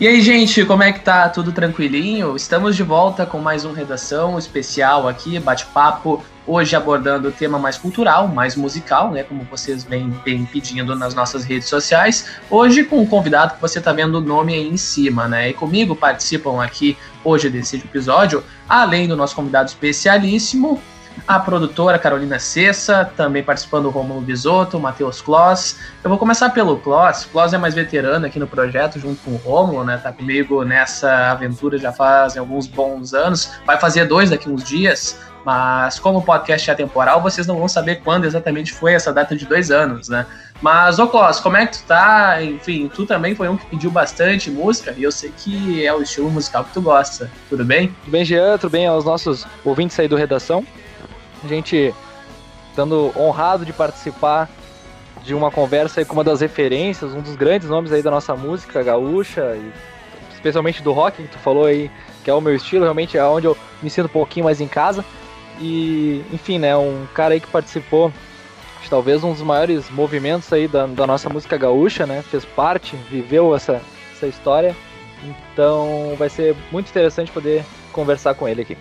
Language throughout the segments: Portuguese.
E aí, gente, como é que tá? Tudo tranquilinho? Estamos de volta com mais um redação especial aqui, bate-papo, hoje abordando o tema mais cultural, mais musical, né, como vocês vêm, pedindo nas nossas redes sociais. Hoje com um convidado que você tá vendo o nome aí em cima, né? E comigo participam aqui hoje desse episódio, além do nosso convidado especialíssimo, a produtora Carolina Cessa, também participando o Romulo Bisotto, o Matheus Kloss. Eu vou começar pelo Kloss. Kloss é mais veterano aqui no projeto, junto com o Romulo, né? Tá comigo nessa aventura já faz alguns bons anos. Vai fazer dois daqui uns dias, mas como o podcast é temporal, vocês não vão saber quando exatamente foi essa data de dois anos, né? Mas, ô Kloss, como é que tu tá? Enfim, tu também foi um que pediu bastante música e eu sei que é o estilo musical que tu gosta. Tudo bem? Tudo bem, Jean? Tudo bem aos nossos ouvintes aí do Redação? A gente estando honrado de participar de uma conversa com uma das referências, um dos grandes nomes aí da nossa música gaúcha, e especialmente do rock, que tu falou aí, que é o meu estilo, realmente é onde eu me sinto um pouquinho mais em casa. E, enfim, né, um cara aí que participou de talvez um dos maiores movimentos aí da, da nossa música gaúcha, né, fez parte, viveu essa, essa história. Então vai ser muito interessante poder conversar com ele aqui.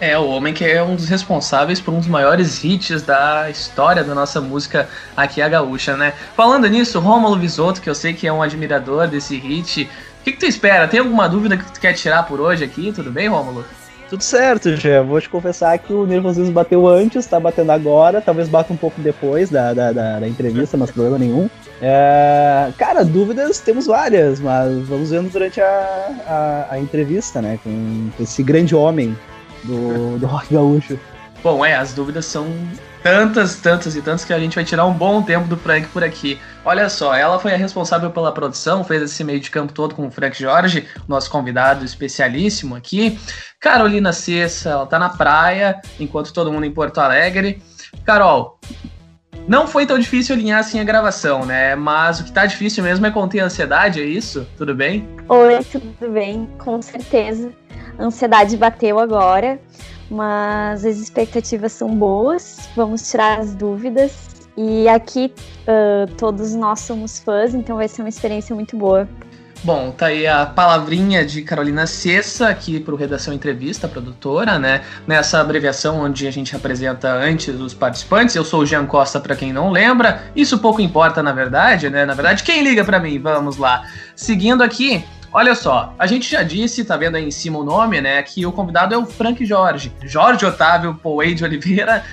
É, o homem que é um dos responsáveis por um dos maiores hits da história da nossa música aqui a gaúcha, né? Falando nisso, Rômulo Visotto, que eu sei que é um admirador desse hit, o que, que tu espera? Tem alguma dúvida que tu quer tirar por hoje aqui? Tudo bem, Rômulo? Tudo certo, já vou te confessar que o nervosismo bateu antes, tá batendo agora, talvez bata um pouco depois da, da, da, da entrevista, mas problema nenhum. É, cara, dúvidas temos várias, mas vamos vendo durante a, a, a entrevista, né, com esse grande homem do, do rock gaúcho. Bom, é, as dúvidas são tantas, tantas e tantas que a gente vai tirar um bom tempo do Frank por aqui. Olha só, ela foi a responsável pela produção, fez esse meio de campo todo com o Frank Jorge, nosso convidado especialíssimo aqui. Carolina Cessa, ela tá na praia, enquanto todo mundo em Porto Alegre. Carol, não foi tão difícil alinhar assim a gravação, né? Mas o que tá difícil mesmo é conter a ansiedade, é isso? Tudo bem? Oi, tudo bem, com certeza. Ansiedade bateu agora, mas as expectativas são boas. Vamos tirar as dúvidas. E aqui uh, todos nós somos fãs, então vai ser uma experiência muito boa. Bom, tá aí a palavrinha de Carolina Cessa aqui para o Redação Entrevista, produtora, né? Nessa abreviação onde a gente apresenta antes os participantes. Eu sou o Jean Costa, para quem não lembra. Isso pouco importa, na verdade, né? Na verdade, quem liga para mim? Vamos lá. Seguindo aqui, Olha só, a gente já disse, tá vendo aí em cima o nome, né? Que o convidado é o Frank Jorge. Jorge Otávio Poei de Oliveira,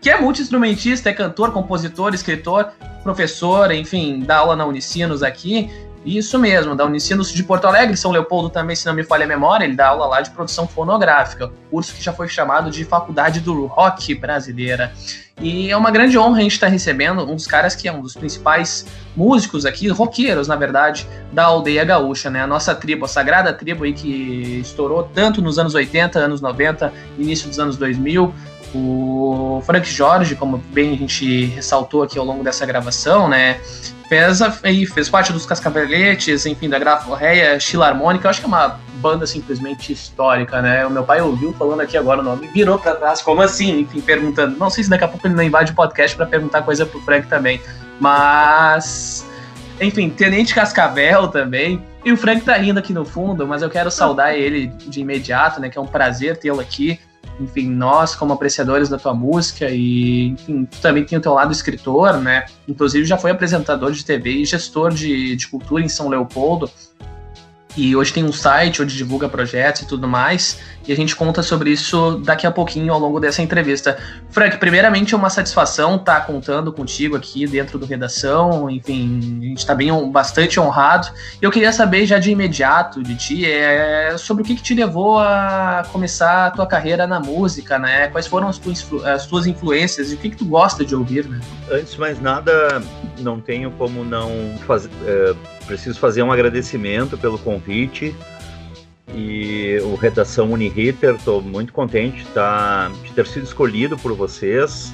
que é multi-instrumentista, é cantor, compositor, escritor, professor, enfim, dá aula na Unicinos aqui. Isso mesmo, da Unicinos de Porto Alegre, São Leopoldo também, se não me falha a memória, ele dá aula lá de produção fonográfica, curso que já foi chamado de Faculdade do Rock Brasileira. E é uma grande honra a gente estar recebendo um dos caras que é um dos principais músicos aqui, roqueiros, na verdade, da aldeia gaúcha, né? A nossa tribo, a sagrada tribo aí que estourou tanto nos anos 80, anos 90, início dos anos 2000. O Frank Jorge, como bem a gente ressaltou aqui ao longo dessa gravação, né? Fez, aí, fez parte dos Cascaveletes, enfim, da Graforreia, Chilarmônica, acho que é uma banda simplesmente histórica, né? O meu pai ouviu falando aqui agora o nome, virou para trás, como assim? Enfim, perguntando. Não sei se daqui a pouco ele não invade o podcast para perguntar coisa pro Frank também. Mas. Enfim, Tenente Cascavel também. E o Frank tá rindo aqui no fundo, mas eu quero saudar ele de imediato, né? Que é um prazer tê-lo aqui. Enfim, nós, como apreciadores da tua música, e enfim, tu também tem o teu lado escritor, né? Inclusive já foi apresentador de TV e gestor de, de cultura em São Leopoldo. E hoje tem um site onde divulga projetos e tudo mais. E a gente conta sobre isso daqui a pouquinho ao longo dessa entrevista. Frank, primeiramente é uma satisfação estar contando contigo aqui dentro do Redação. Enfim, a gente está bem bastante honrado. Eu queria saber já de imediato de ti é, sobre o que, que te levou a começar a tua carreira na música, né? Quais foram as tuas, as tuas influências e o que, que tu gosta de ouvir, né? Antes de mais nada, não tenho como não fazer. É preciso fazer um agradecimento pelo convite e o Redação Uniriter, estou muito contente tá, de ter sido escolhido por vocês.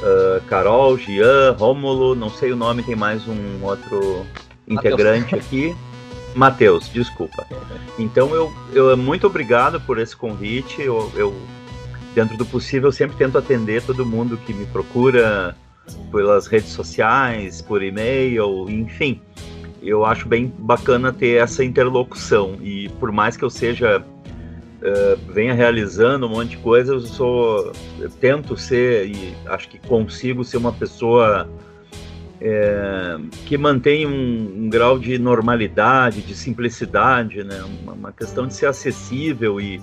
Uh, Carol, Gian, Rômulo, não sei o nome, tem mais um outro integrante aqui. Matheus, desculpa. Então eu, eu muito obrigado por esse convite. Eu, eu, dentro do possível, sempre tento atender todo mundo que me procura pelas redes sociais, por e-mail, enfim. Eu acho bem bacana ter essa interlocução. E por mais que eu seja uh, venha realizando um monte de coisa, eu sou eu tento ser e acho que consigo ser uma pessoa é, que mantém um, um, grau de normalidade, de simplicidade, né? Uma, uma, questão de ser acessível e,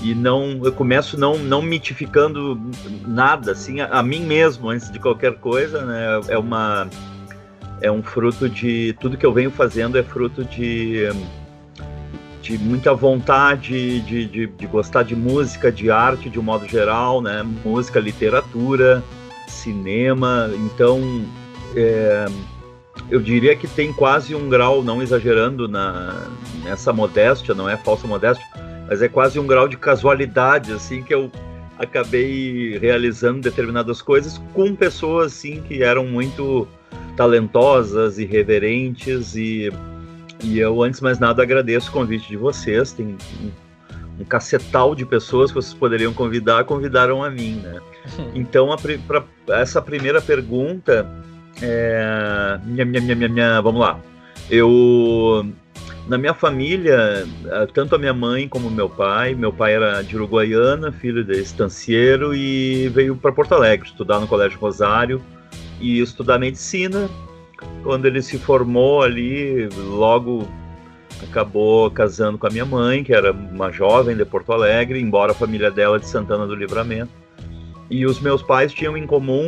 e não eu começo não não mitificando nada assim a, a mim mesmo antes de qualquer coisa, né? É uma é um fruto de tudo que eu venho fazendo é fruto de de muita vontade de, de, de gostar de música, de arte de um modo geral, né? Música, literatura, cinema, então é, eu diria que tem quase um grau, não exagerando na, nessa modéstia, não é falsa modéstia, mas é quase um grau de casualidade, assim, que eu acabei realizando determinadas coisas com pessoas, assim, que eram muito talentosas, irreverentes e, e eu, antes de mais nada, agradeço o convite de vocês, tem um, um cacetal de pessoas que vocês poderiam convidar, convidaram a mim, né? Então, para essa primeira pergunta, é, minha, minha, minha, minha, vamos lá. Eu na minha família, eh, tanto a minha mãe como meu pai, meu pai era de Uruguaiana, filho de estancieiro e veio para Porto Alegre estudar no Colégio Rosário e estudar medicina. Quando ele se formou ali, logo acabou casando com a minha mãe, que era uma jovem de Porto Alegre, embora a família dela de Santana do Livramento. E os meus pais tinham em comum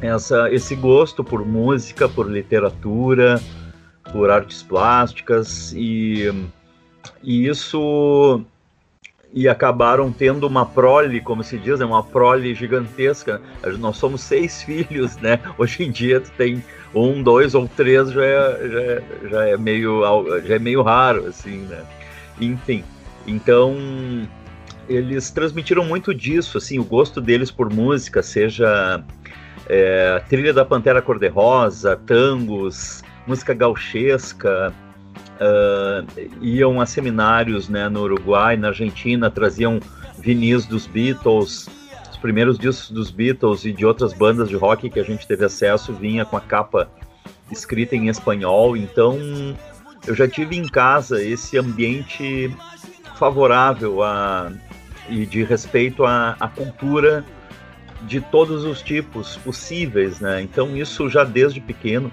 essa, esse gosto por música, por literatura, por artes plásticas e, e isso e acabaram tendo uma prole, como se diz, né, uma prole gigantesca. Nós somos seis filhos, né? Hoje em dia tu tem um, dois ou três já é, já é, já é meio já é meio raro assim, né? Enfim, então eles transmitiram muito disso, assim, o gosto deles por música, seja é, trilha da Pantera Cor-de-Rosa, tangos, música gauchesca, uh, iam a seminários né, no Uruguai, na Argentina, traziam vinis dos Beatles, os primeiros discos dos Beatles e de outras bandas de rock que a gente teve acesso vinha com a capa escrita em espanhol, então eu já tive em casa esse ambiente favorável a, e de respeito à, à cultura de todos os tipos possíveis, né? Então isso já desde pequeno.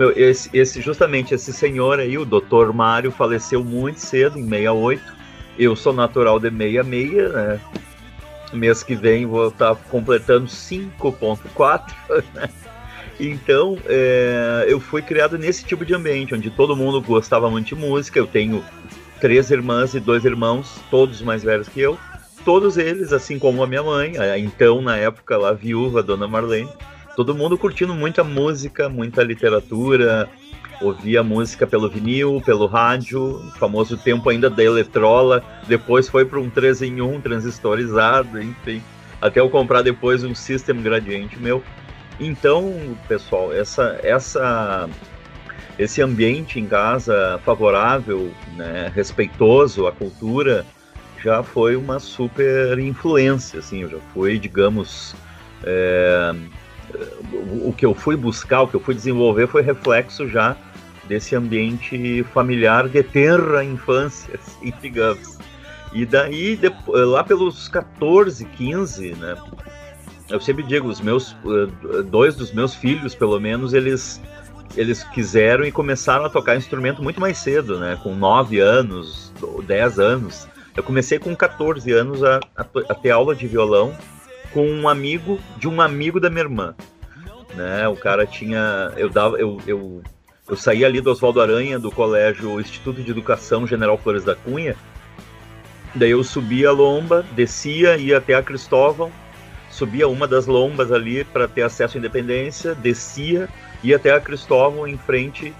Meu, esse, esse justamente esse senhor aí, o Dr. Mário, faleceu muito cedo, em 68. Eu sou natural de 66, né? Mês que vem vou estar tá completando 5.4, né? Então, é, eu fui criado nesse tipo de ambiente, onde todo mundo gostava muito de música. Eu tenho três irmãs e dois irmãos, todos mais velhos que eu todos eles, assim como a minha mãe, a então na época lá viúva, Dona Marlene, todo mundo curtindo muita música, muita literatura, ouvia música pelo vinil, pelo rádio, o famoso tempo ainda da eletrola, depois foi para um 3 em 1 transistorizado, enfim, até eu comprar depois um System Gradiente meu. Então, pessoal, essa essa esse ambiente em casa favorável, né, respeitoso à cultura, já foi uma super influência, assim, eu já fui, digamos, é, o que eu fui buscar, o que eu fui desenvolver foi reflexo já desse ambiente familiar de terra infância, assim, digamos. E daí, lá pelos 14, 15, né, eu sempre digo, os meus, eh, dois dos meus filhos, pelo menos, eles eles quiseram e começaram a tocar instrumento muito mais cedo, né? Com 9 anos, 10 anos. Eu comecei com 14 anos a, a, a, ter aula de violão com um amigo de um amigo da minha irmã. Né? O cara tinha. Eu dava. Eu, eu, eu ali do Oswaldo Aranha, do colégio Instituto de Educação General Flores da Cunha. Daí eu subia a lomba, descia, ia até a Cristóvão, subia uma das lombas ali para ter acesso à independência, descia, ia até a Cristóvão em frente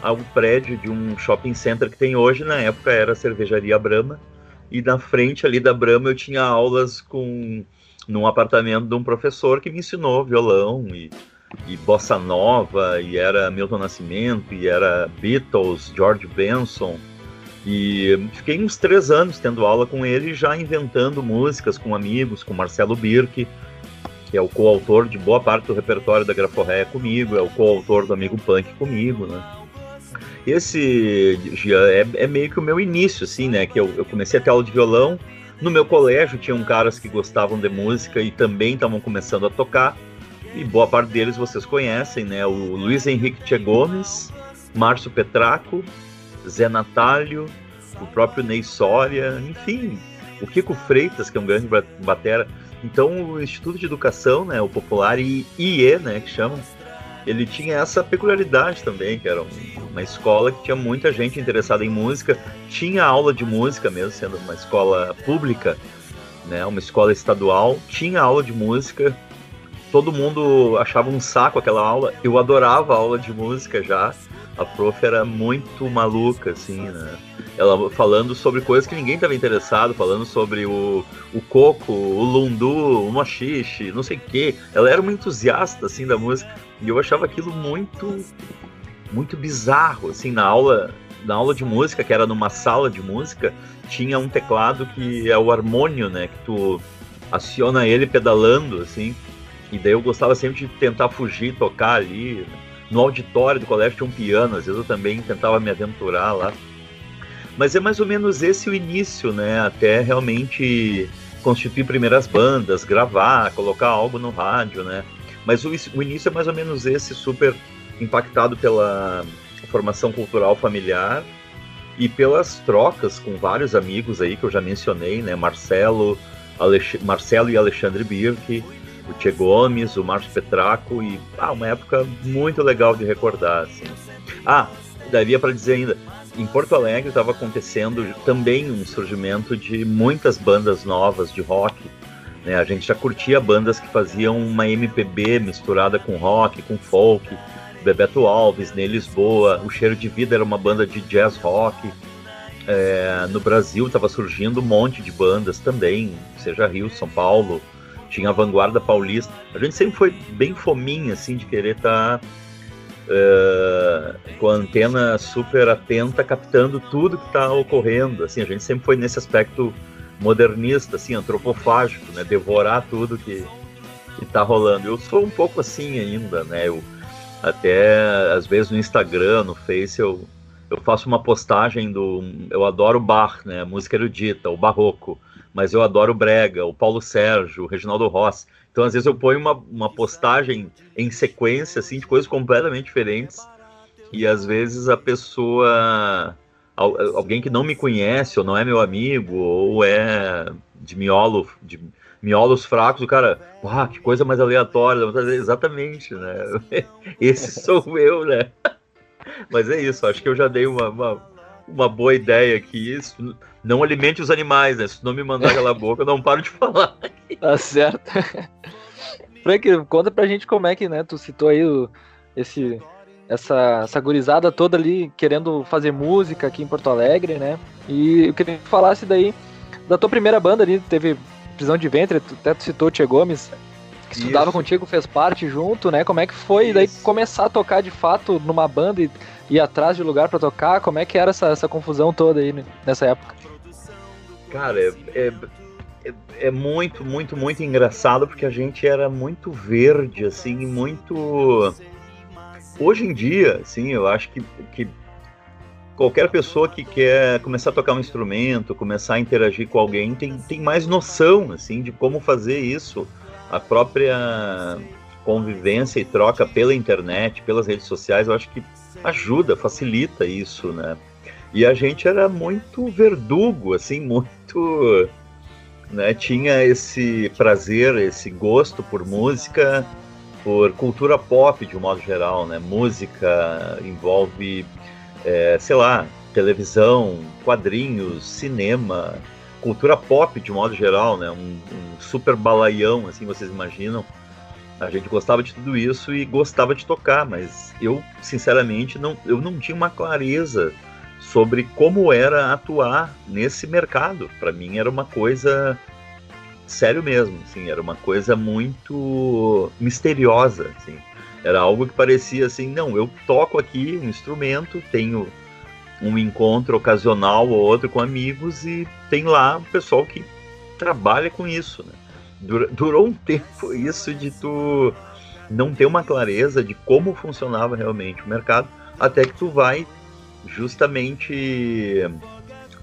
ao prédio de um shopping center que tem hoje, na época era a cervejaria Brahma e na frente ali da Brahma eu tinha aulas com num apartamento de um professor que me ensinou violão e, e bossa nova e era Milton Nascimento e era Beatles, George Benson e fiquei uns três anos tendo aula com ele já inventando músicas com amigos, com Marcelo Birk que é o coautor de boa parte do repertório da Graforreia comigo, é o coautor do Amigo Punk comigo, né? esse é, é, meio que o meu início, assim, né? Que eu, eu comecei a ter aula de violão. No meu colégio tinham caras que gostavam de música e também estavam começando a tocar. E boa parte deles vocês conhecem, né? O Luiz Henrique Tchê Gomes, Márcio Petraco, Zé Natálio, o próprio Ney Soria, enfim, o Kiko Freitas, que é um grande batera. Então, o Instituto de Educação, né, o popular IE, né, que chamam, ele tinha essa peculiaridade também, que era uma escola que tinha muita gente interessada em música, tinha aula de música mesmo, sendo uma escola pública, né, uma escola estadual, tinha aula de música, todo mundo achava um saco aquela aula, eu adorava a aula de música já, a prof era muito maluca, assim, né, ela falando sobre coisas que ninguém estava interessado, falando sobre o, o coco, o lundu, o machixe, não sei o quê. Ela era uma entusiasta assim da música e eu achava aquilo muito muito bizarro, assim, na aula na aula de música, que era numa sala de música, tinha um teclado que é o harmônio, né, que tu aciona ele pedalando assim. E daí eu gostava sempre de tentar fugir, tocar ali. No auditório do colégio tinha um piano, às vezes eu também tentava me aventurar lá. Mas é mais ou menos esse o início, né? Até realmente constituir primeiras bandas, gravar, colocar algo no rádio, né? Mas o, o início é mais ou menos esse, super impactado pela formação cultural familiar e pelas trocas com vários amigos aí que eu já mencionei, né? Marcelo, Alex... Marcelo e Alexandre Birk, o Tchê Gomes, o Márcio Petraco e ah, uma época muito legal de recordar, assim. Ah, daria para dizer ainda, em Porto Alegre estava acontecendo também um surgimento de muitas bandas novas de rock. Né? A gente já curtia bandas que faziam uma MPB misturada com rock, com folk. Bebeto Alves, Ney Lisboa, O Cheiro de Vida era uma banda de jazz rock. É, no Brasil estava surgindo um monte de bandas também, seja Rio, São Paulo, tinha a Vanguarda Paulista. A gente sempre foi bem fominha, assim, de querer estar tá Uh, com a antena super atenta, captando tudo que está ocorrendo. Assim, a gente sempre foi nesse aspecto modernista, assim, antropofágico, né? Devorar tudo que está rolando. Eu sou um pouco assim ainda, né? Eu até às vezes no Instagram, no Face, eu, eu faço uma postagem do. Eu adoro Bach, né? Música erudita, o barroco, mas eu adoro Brega, o Paulo Sérgio, o Reginaldo Rossi. Então, às vezes, eu ponho uma, uma postagem em sequência, assim, de coisas completamente diferentes. E às vezes a pessoa. Alguém que não me conhece, ou não é meu amigo, ou é de miolo, de miolos fracos, o cara, uau, que coisa mais aleatória. Exatamente, né? Esse sou eu, né? Mas é isso, acho que eu já dei uma, uma, uma boa ideia aqui. Isso, não alimente os animais, né? Se não me mandar aquela boca, eu não paro de falar. Tá certo. Frank, conta pra gente como é que, né, tu citou aí o, esse, essa, essa gurizada toda ali querendo fazer música aqui em Porto Alegre, né? E eu queria que falasse daí da tua primeira banda ali, teve Prisão de Ventre, tu até tu citou o Tia Gomes, que estudava Isso. contigo, fez parte junto, né? Como é que foi Isso. daí começar a tocar de fato numa banda e ir atrás de lugar para tocar? Como é que era essa, essa confusão toda aí nessa época? Cara, é, é é, é, muito, muito, muito engraçado porque a gente era muito verde, assim, muito. Hoje em dia, assim, eu acho que, que qualquer pessoa que quer começar a tocar um instrumento, começar a interagir com alguém, tem, tem mais noção, assim, de como fazer isso. A própria convivência e troca pela internet, pelas redes sociais, eu acho que ajuda, facilita isso, né? E a gente era muito verdugo, assim, muito né, tinha esse prazer, esse gosto por música, por cultura pop de um modo geral, né? Música envolve, é, sei lá, televisão, quadrinhos, cinema, cultura pop de modo geral, né? Um, um super balaião, assim vocês imaginam. A gente gostava de tudo isso e gostava de tocar, mas eu, sinceramente, não, eu não tinha uma clareza sobre como era atuar nesse mercado. Para mim era uma coisa sério mesmo, assim, era uma coisa muito misteriosa, assim. Era algo que parecia assim, não, eu toco aqui um instrumento, tenho um encontro ocasional ou outro com amigos e tem lá o pessoal que trabalha com isso, né? Durou um tempo isso de tu não ter uma clareza de como funcionava realmente o mercado, até que tu vai justamente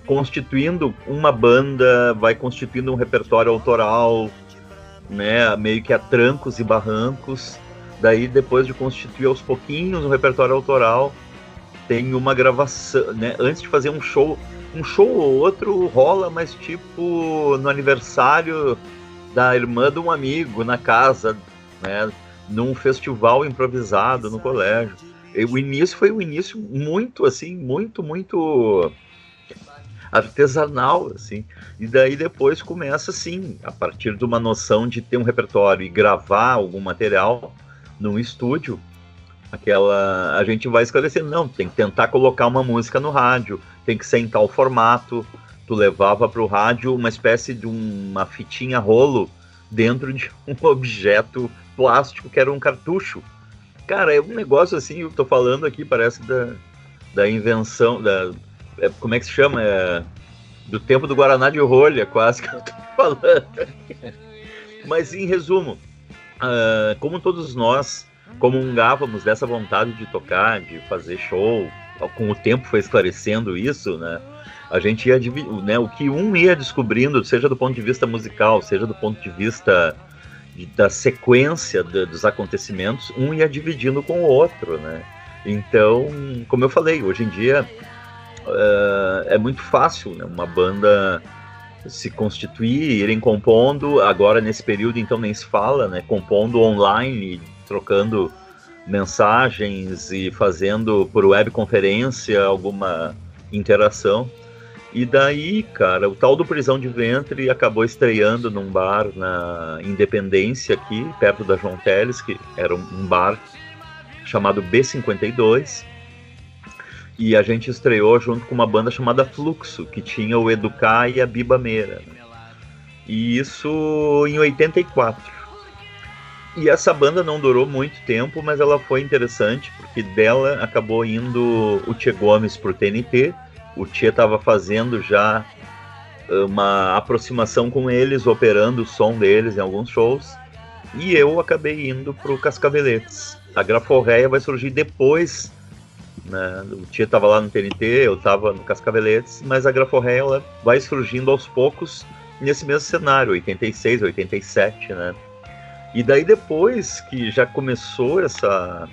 constituindo uma banda, vai constituindo um repertório autoral, né, meio que a trancos e barrancos. Daí, depois de constituir aos pouquinhos um repertório autoral, tem uma gravação, né? Antes de fazer um show, um show ou outro rola, mas tipo no aniversário da irmã de um amigo na casa, né? Num festival improvisado no colégio. E o início foi um início muito assim, muito, muito artesanal, assim. E daí depois começa, assim, a partir de uma noção de ter um repertório e gravar algum material num estúdio, aquela a gente vai esclarecendo, não, tem que tentar colocar uma música no rádio, tem que ser em tal formato. Tu levava para o rádio uma espécie de uma fitinha rolo dentro de um objeto plástico que era um cartucho. Cara, é um negócio assim, eu tô falando aqui, parece da, da invenção, da, é, como é que se chama? É, do tempo do Guaraná de rolha, quase que eu tô falando. Mas em resumo, uh, como todos nós comungávamos dessa vontade de tocar, de fazer show, com o tempo foi esclarecendo isso, né? A gente ia né, o que um ia descobrindo, seja do ponto de vista musical, seja do ponto de vista de, da sequência de, dos acontecimentos, um ia dividindo com o outro, né? Então, como eu falei, hoje em dia uh, é muito fácil, né? Uma banda se constituir, irem compondo, agora nesse período então nem se fala, né? Compondo online, trocando mensagens e fazendo por webconferência alguma interação. E daí, cara, o tal do Prisão de Ventre acabou estreando num bar na Independência aqui, perto da João Teles, que era um bar chamado B52. E a gente estreou junto com uma banda chamada Fluxo, que tinha o Educar e a Biba Meira. E isso em 84. E essa banda não durou muito tempo, mas ela foi interessante, porque dela acabou indo o Tchê Gomes pro TNT. O Tchê estava fazendo já uma aproximação com eles, operando o som deles em alguns shows. E eu acabei indo pro Cascaveletes. A Graforreia vai surgir depois né? O Tia estava lá no TNT, eu estava no Cascaveletes, mas a Graforré ela vai surgindo aos poucos nesse mesmo cenário, 86, 87, né? E daí depois que já começou essa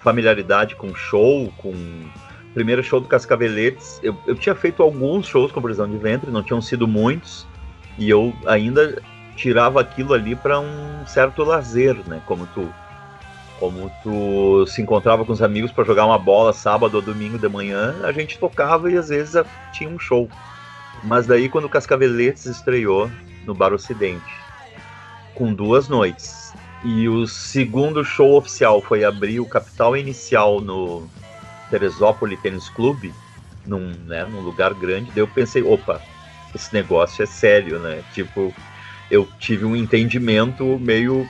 familiaridade com show, com o primeiro show do Cascaveletes, eu, eu tinha feito alguns shows com prisão de ventre, não tinham sido muitos, e eu ainda tirava aquilo ali para um certo lazer, né? Como tu como tu se encontrava com os amigos para jogar uma bola sábado ou domingo de manhã, a gente tocava e às vezes tinha um show. Mas daí quando o Cascaveletes estreou no Bar Ocidente, com duas noites, e o segundo show oficial foi abrir o Capital Inicial no Teresópolis Tênis Clube, num, né, num lugar grande, daí eu pensei, opa, esse negócio é sério, né? Tipo, eu tive um entendimento meio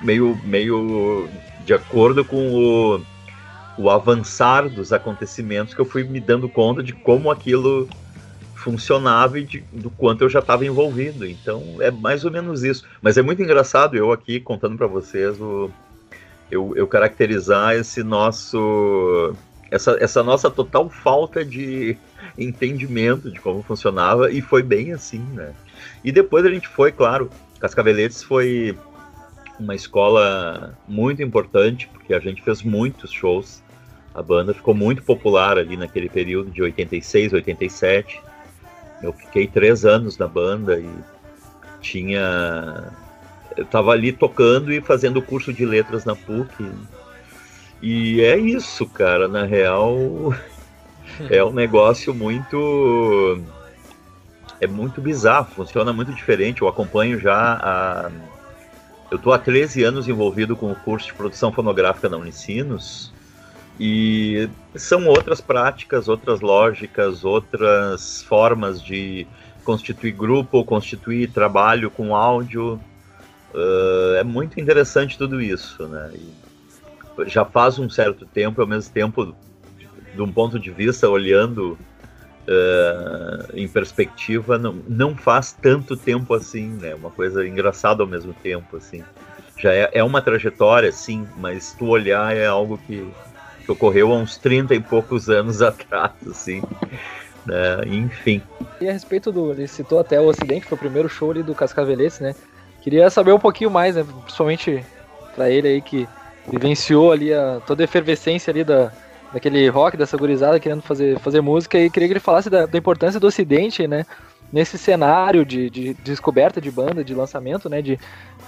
meio, meio de acordo com o, o avançar dos acontecimentos que eu fui me dando conta de como aquilo funcionava e de, do quanto eu já estava envolvido. Então é mais ou menos isso. Mas é muito engraçado eu aqui contando para vocês o, eu, eu caracterizar esse nosso essa, essa nossa total falta de entendimento de como funcionava e foi bem assim, né? E depois a gente foi, claro, Cascaveletes foi uma escola muito importante, porque a gente fez muitos shows. A banda ficou muito popular ali naquele período de 86, 87. Eu fiquei três anos na banda e tinha. Eu estava ali tocando e fazendo curso de letras na PUC. E é isso, cara. Na real, é um negócio muito. É muito bizarro, funciona muito diferente. Eu acompanho já a eu estou há 13 anos envolvido com o curso de produção fonográfica na Unicinos e são outras práticas, outras lógicas, outras formas de constituir grupo, constituir trabalho com áudio. Uh, é muito interessante tudo isso, né? E já faz um certo tempo, ao mesmo tempo, de um ponto de vista, olhando uh, em perspectiva, não, não faz tanto tempo assim, né? Uma coisa engraçada ao mesmo tempo, assim. Já é, é uma trajetória, sim, mas tu olhar é algo que que ocorreu há uns 30 e poucos anos atrás, assim. Né? Enfim. E a respeito do. Ele citou até o Ocidente, foi o primeiro show ali do Cascaveletes, né? Queria saber um pouquinho mais, né? Principalmente para ele aí que vivenciou ali a, toda a efervescência ali da, daquele rock, dessa gurizada querendo fazer, fazer música, e queria que ele falasse da, da importância do Ocidente, né? Nesse cenário de, de, de, descoberta de banda, de lançamento, né? De,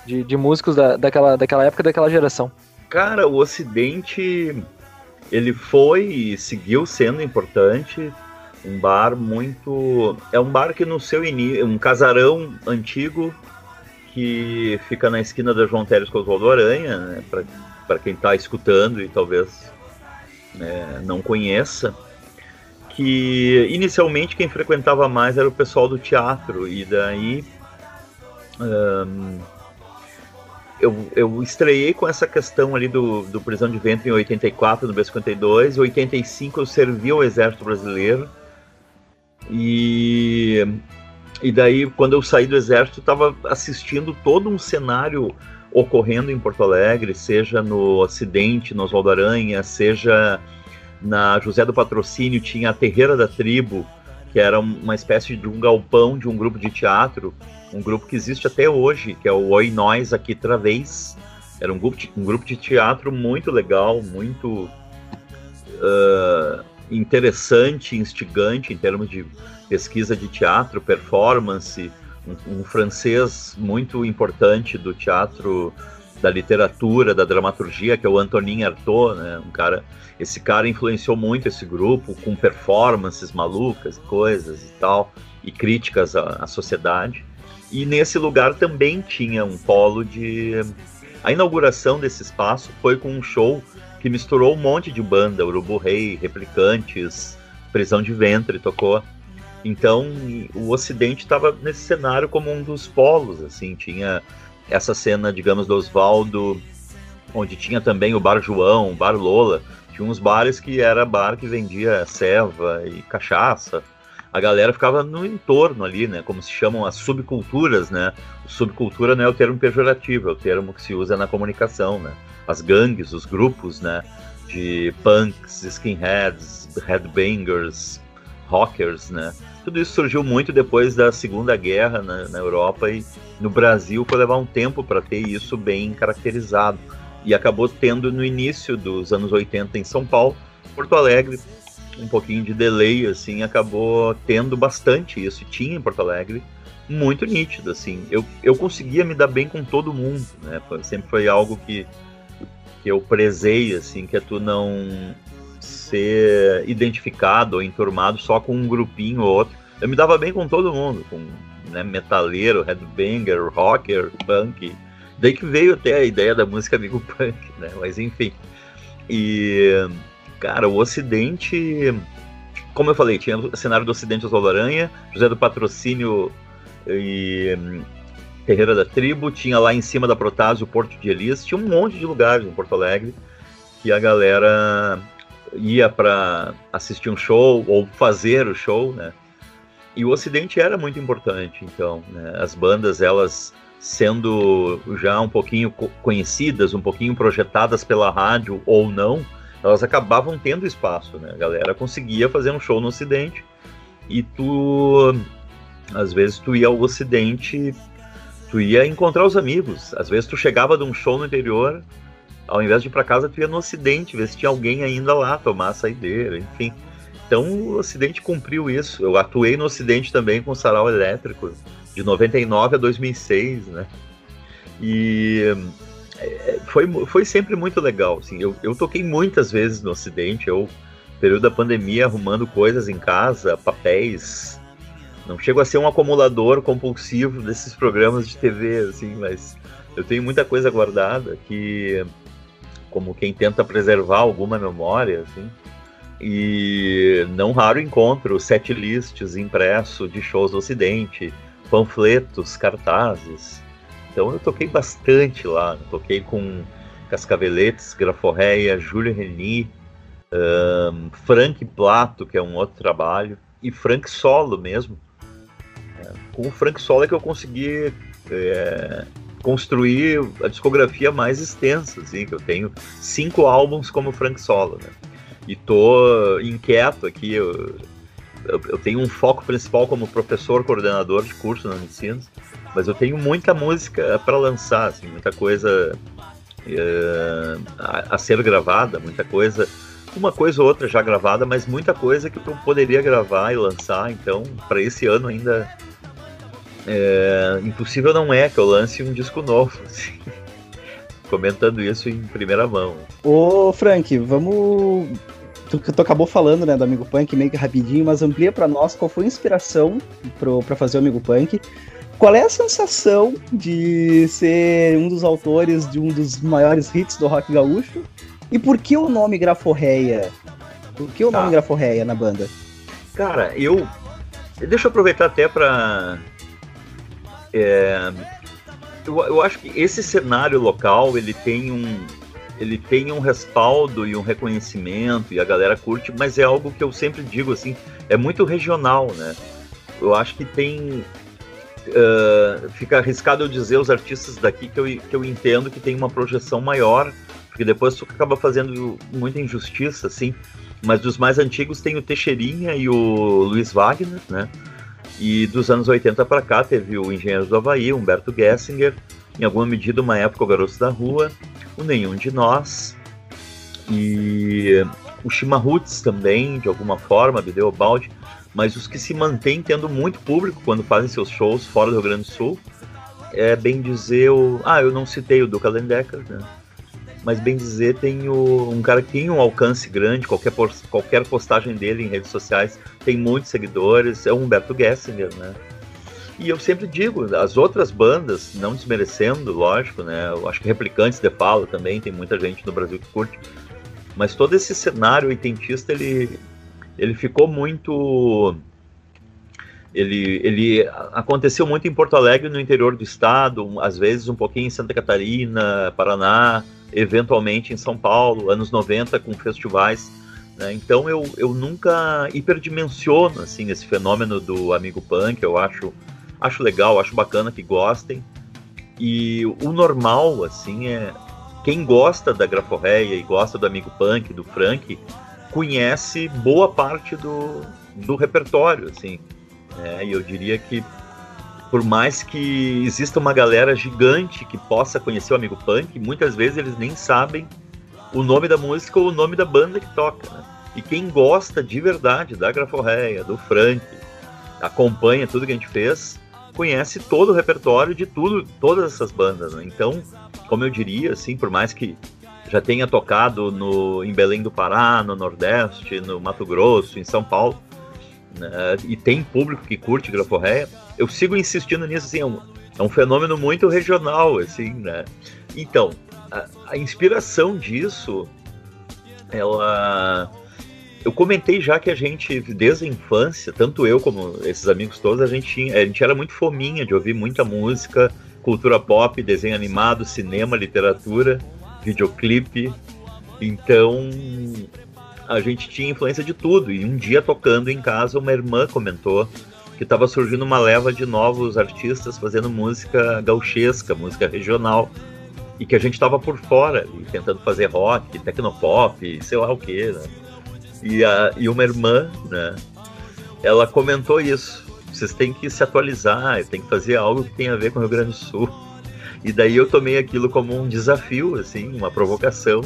de, de músicos da, daquela, daquela época, daquela geração. Cara, o Ocidente, ele foi e seguiu sendo importante. Um bar muito. É um bar que no seu início. Um casarão antigo que fica na esquina da João Teres com Oswaldo Aranha, né? Para quem está escutando e talvez né, não conheça. Que inicialmente quem frequentava mais era o pessoal do teatro, e daí. Um, eu, eu estreiei com essa questão ali do, do prisão de ventre em 84, no B52. Em 85 eu servi ao Exército Brasileiro. E, e daí, quando eu saí do Exército, estava assistindo todo um cenário ocorrendo em Porto Alegre, seja no Ocidente, no Oswaldo Aranha, seja na José do Patrocínio, tinha a Terreira da Tribo, que era uma espécie de um galpão de um grupo de teatro um grupo que existe até hoje, que é o Oi Nós Aqui Travês. Era um grupo de, um grupo de teatro muito legal, muito uh, interessante, instigante em termos de pesquisa de teatro, performance. Um, um francês muito importante do teatro, da literatura, da dramaturgia, que é o Antonin Artaud, né? Um cara, esse cara influenciou muito esse grupo com performances malucas, coisas e tal, e críticas à, à sociedade. E nesse lugar também tinha um polo de. A inauguração desse espaço foi com um show que misturou um monte de banda, Urubu Rei, Replicantes, Prisão de Ventre tocou. Então, o Ocidente estava nesse cenário como um dos polos, assim, tinha essa cena, digamos, do Oswaldo, onde tinha também o Bar João, o Bar Lola, tinha uns bares que era bar que vendia ceva e cachaça, a galera ficava no entorno ali, né? Como se chamam as subculturas, né? Subcultura não é o termo pejorativo, é o termo que se usa na comunicação, né? As gangues, os grupos, né? De punks, skinheads, headbangers, rockers, né? Tudo isso surgiu muito depois da Segunda Guerra na, na Europa e no Brasil foi levar um tempo para ter isso bem caracterizado. E acabou tendo no início dos anos 80 em São Paulo, Porto Alegre um pouquinho de delay, assim, acabou tendo bastante isso. Tinha em Porto Alegre, muito nítido, assim. Eu, eu conseguia me dar bem com todo mundo, né? Sempre foi algo que, que eu prezei, assim, que é tu não ser identificado ou enturmado só com um grupinho ou outro. Eu me dava bem com todo mundo, com né, metaleiro, headbanger, rocker, punk. Daí que veio até a ideia da música amigo punk, né? Mas enfim. E Cara, o Ocidente, como eu falei, tinha o cenário do Ocidente Oswaldo Aranha, José do Patrocínio e hum, Terreira da Tribo, tinha lá em cima da Protásio o Porto de Elias, tinha um monte de lugares em Porto Alegre que a galera ia para assistir um show ou fazer o show, né? E o Ocidente era muito importante, então, né? as bandas elas sendo já um pouquinho conhecidas, um pouquinho projetadas pela rádio ou não, elas acabavam tendo espaço, né? A galera conseguia fazer um show no Ocidente e tu, às vezes, tu ia ao Ocidente, tu ia encontrar os amigos. Às vezes, tu chegava de um show no interior, ao invés de ir para casa, tu ia no Ocidente, ver se tinha alguém ainda lá, tomar a saideira, enfim. Então, o Ocidente cumpriu isso. Eu atuei no Ocidente também com o Sarau Elétrico, de 99 a 2006, né? E foi, foi sempre muito legal. Assim, eu, eu toquei muitas vezes no Ocidente, eu, período da pandemia, arrumando coisas em casa, papéis. Não chego a ser um acumulador compulsivo desses programas de TV, assim, mas eu tenho muita coisa guardada que, como quem tenta preservar alguma memória, assim, e não raro encontro set lists impresso de shows do Ocidente, panfletos, cartazes. Então eu toquei bastante lá. Toquei com Cascaveletes, Graforreia, Júlio Reni, um, Frank Plato, que é um outro trabalho, e Frank Solo mesmo. É, com o Frank Solo é que eu consegui é, construir a discografia mais extensa, assim, que eu tenho cinco álbuns como Frank Solo, né? e tô inquieto aqui. Eu, eu, eu, tenho um foco principal como professor coordenador de curso na Unicinos, mas eu tenho muita música para lançar, assim, muita coisa uh, a, a, ser gravada, muita coisa, uma coisa ou outra já gravada, mas muita coisa que eu poderia gravar e lançar. Então, para esse ano ainda é, impossível não é que eu lance um disco novo. Assim comentando isso em primeira mão. Ô, Frank, vamos. Tu, tu acabou falando, né, do Amigo Punk meio que rapidinho, mas amplia para nós qual foi a inspiração para fazer o Amigo Punk. Qual é a sensação de ser um dos autores de um dos maiores hits do rock gaúcho? E por que o nome Graforreia? Por que o nome tá. Graforreia na banda? Cara, eu. Deixa eu aproveitar até para é, eu, eu acho que esse cenário local ele tem um ele tem um respaldo e um reconhecimento e a galera curte, mas é algo que eu sempre digo assim, é muito regional, né? Eu acho que tem uh, fica arriscado eu dizer os artistas daqui que eu, que eu entendo que tem uma projeção maior, porque depois tu acaba fazendo muita injustiça, assim. Mas dos mais antigos tem o Teixeirinha e o Luiz Wagner, né? E dos anos 80 para cá teve o Engenheiro do Havaí, Humberto Gessinger, em alguma medida uma época o Garoto da Rua, o Nenhum de Nós, e o Chimarruts também, de alguma forma, Bideu Balde, mas os que se mantêm tendo muito público quando fazem seus shows fora do Rio Grande do Sul, é bem dizer o... Ah, eu não citei o Duca Lendecker, né? mas bem dizer, tem o, um cara que tem um alcance grande, qualquer, qualquer postagem dele em redes sociais tem muitos seguidores, é o Humberto Gessinger, né? E eu sempre digo, as outras bandas, não desmerecendo, lógico, né? Eu acho que Replicantes de Fala também, tem muita gente no Brasil que curte. Mas todo esse cenário oitentista, ele, ele ficou muito... Ele, ele aconteceu muito em Porto Alegre, no interior do estado, às vezes um pouquinho em Santa Catarina, Paraná, eventualmente em São Paulo, anos 90 com festivais. Né? Então eu, eu nunca hiperdimensiono assim, esse fenômeno do amigo punk, eu acho, acho legal, acho bacana que gostem. E o normal, assim, é quem gosta da Graforreia e gosta do amigo punk, do Frank, conhece boa parte do, do repertório, assim. É, e eu diria que por mais que exista uma galera gigante que possa conhecer o amigo punk, muitas vezes eles nem sabem o nome da música ou o nome da banda que toca. Né? E quem gosta de verdade da Graforreia, do Frank, acompanha tudo que a gente fez, conhece todo o repertório de tudo, todas essas bandas. Né? Então, como eu diria, assim, por mais que já tenha tocado no, em Belém do Pará, no Nordeste, no Mato Grosso, em São Paulo, né? e tem público que curte Graforreia, eu sigo insistindo nisso, assim, é um, é um fenômeno muito regional, assim, né? Então, a, a inspiração disso, ela eu comentei já que a gente, desde a infância, tanto eu como esses amigos todos, a gente, a gente era muito fominha de ouvir muita música, cultura pop, desenho animado, cinema, literatura, videoclipe. Então, a gente tinha influência de tudo. E um dia tocando em casa, uma irmã comentou que estava surgindo uma leva de novos artistas fazendo música gauchesca, música regional, e que a gente estava por fora, tentando fazer rock, tecnopop, sei lá o que, né? E, a, e uma irmã, né, ela comentou isso, vocês têm que se atualizar, tem que fazer algo que tenha a ver com o Rio Grande do Sul. E daí eu tomei aquilo como um desafio, assim, uma provocação.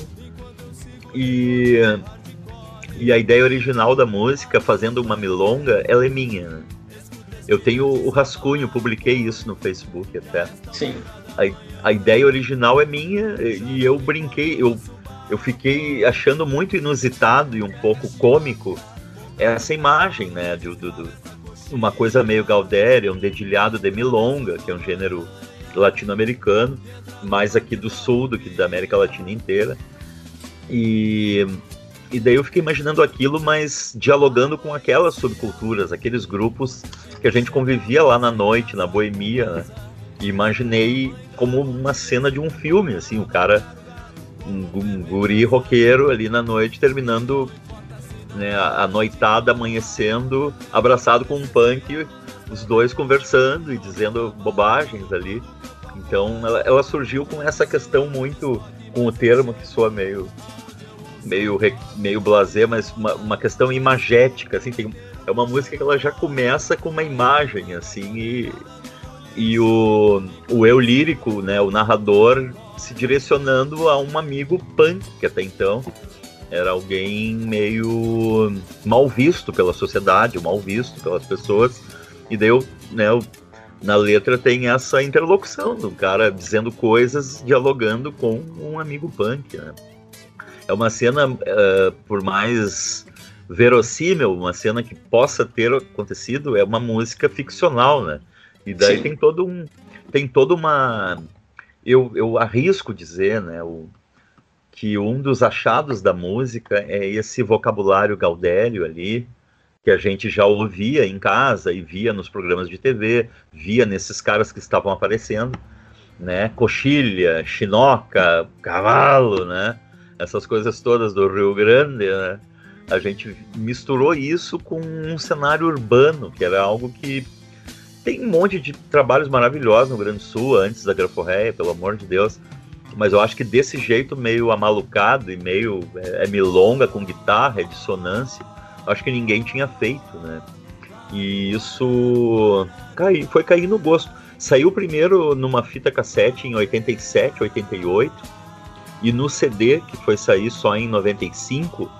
E, e a ideia original da música, fazendo uma milonga, ela é minha. Né? Eu tenho o rascunho, publiquei isso no Facebook até. Sim. A, a ideia original é minha e eu brinquei, eu, eu fiquei achando muito inusitado e um pouco cômico essa imagem, né, do, do, do uma coisa meio Galdéria, um dedilhado de milonga, que é um gênero latino-americano, mais aqui do sul do que da América Latina inteira. E e daí eu fiquei imaginando aquilo, mas dialogando com aquelas subculturas, aqueles grupos que a gente convivia lá na noite, na boemia, né? E imaginei como uma cena de um filme, assim, o cara, um, um guri roqueiro ali na noite, terminando né, a noitada, amanhecendo, abraçado com um punk, os dois conversando e dizendo bobagens ali. Então ela, ela surgiu com essa questão muito, com o termo que soa meio meio, meio blazer, mas uma, uma questão imagética, assim, tem, é uma música que ela já começa com uma imagem, assim, e, e o, o eu lírico, né, o narrador, se direcionando a um amigo punk, que até então era alguém meio mal visto pela sociedade, mal visto pelas pessoas, e daí eu, né, eu, na letra tem essa interlocução do cara dizendo coisas, dialogando com um amigo punk, né? É uma cena, uh, por mais verossímil, uma cena que possa ter acontecido, é uma música ficcional, né? E daí Sim. tem todo um, tem toda uma, eu, eu arrisco dizer, né, o, que um dos achados da música é esse vocabulário gaudério ali, que a gente já ouvia em casa e via nos programas de TV, via nesses caras que estavam aparecendo, né? Coxilha, chinoca, cavalo, né? Essas coisas todas do Rio Grande, né? A gente misturou isso com um cenário urbano, que era algo que tem um monte de trabalhos maravilhosos no Grande Sul, antes da Graforreia, pelo amor de Deus. Mas eu acho que desse jeito meio amalucado e meio é, é milonga com guitarra, é dissonância, acho que ninguém tinha feito, né? E isso cai, foi cair no gosto. Saiu primeiro numa fita cassete em 87, 88, e no CD, que foi sair só em 95,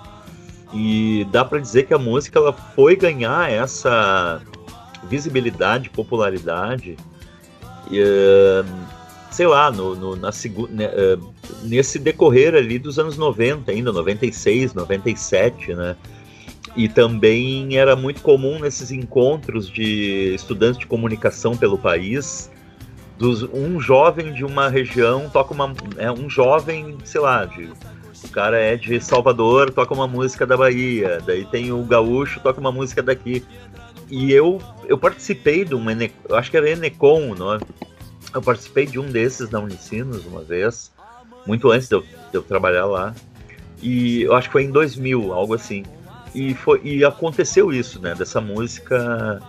e dá para dizer que a música ela foi ganhar essa visibilidade, popularidade, e, uh, sei lá, no, no na, né, uh, nesse decorrer ali dos anos 90, ainda 96, 97, né? E também era muito comum nesses encontros de estudantes de comunicação pelo país, dos, um jovem de uma região toca uma. É, um jovem, sei lá, de, o cara é de Salvador, toca uma música da Bahia, daí tem o gaúcho, toca uma música daqui. E eu, eu participei de um, eu acho que era Enecom o nome. Eu participei de um desses na Unicinos uma vez, muito antes de eu, de eu trabalhar lá. E eu acho que foi em 2000, algo assim. E, foi, e aconteceu isso, né? Dessa música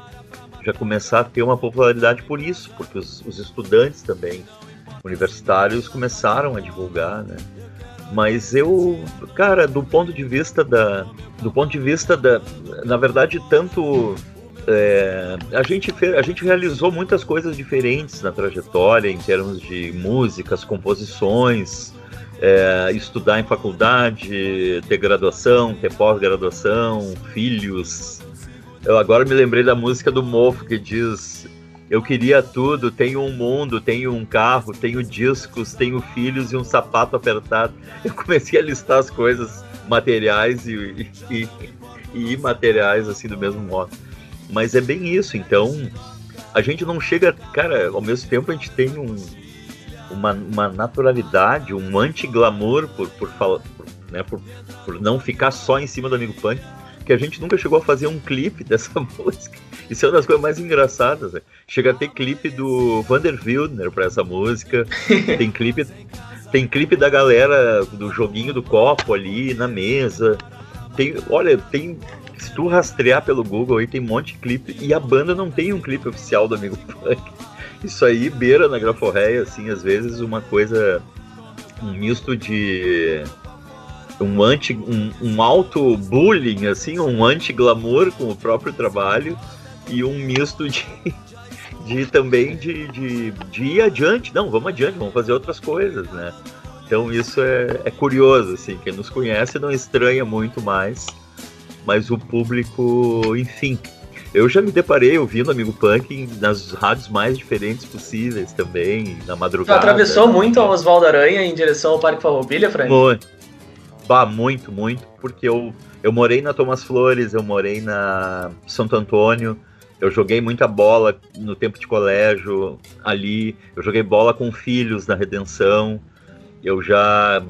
já começar a ter uma popularidade por isso, porque os, os estudantes também universitários começaram a divulgar, né? Mas eu, cara, do ponto de vista da, do ponto de vista da, na verdade, tanto é, a gente a gente realizou muitas coisas diferentes na trajetória em termos de músicas, composições, é, estudar em faculdade, ter graduação, ter pós-graduação, filhos. Eu agora me lembrei da música do Mofo que diz: Eu queria tudo, tenho um mundo, tenho um carro, tenho discos, tenho filhos e um sapato apertado. Eu comecei a listar as coisas materiais e, e, e imateriais assim do mesmo modo. Mas é bem isso, então a gente não chega, cara, ao mesmo tempo a gente tem um, uma, uma naturalidade, um anti-glamour por, por, por, né, por, por não ficar só em cima do amigo punk, que a gente nunca chegou a fazer um clipe dessa música. Isso é uma das coisas mais engraçadas. Né? Chega a ter clipe do Vander Wildner pra essa música. tem clipe, tem clipe da galera do joguinho do copo ali na mesa. Tem, olha, tem. Se tu rastrear pelo Google aí, tem um monte de clipe. E a banda não tem um clipe oficial do Amigo Punk. Isso aí beira na graforreia, assim, às vezes uma coisa. Um misto de. Um anti. Um, um alto bullying, assim, um anti-glamour com o próprio trabalho. E um misto de. de também de, de, de ir adiante. Não, vamos adiante, vamos fazer outras coisas, né? Então isso é, é curioso, assim, quem nos conhece não estranha muito mais, mas o público, enfim, eu já me deparei ouvindo Amigo Punk nas rádios mais diferentes possíveis também, na madrugada. Tu atravessou muito a Oswaldo Aranha em direção ao Parque Farroupilha, Frank? Muito. Bah, muito, muito, porque eu, eu morei na Thomas Flores, eu morei na Santo Antônio, eu joguei muita bola no tempo de colégio ali, eu joguei bola com filhos na Redenção, eu já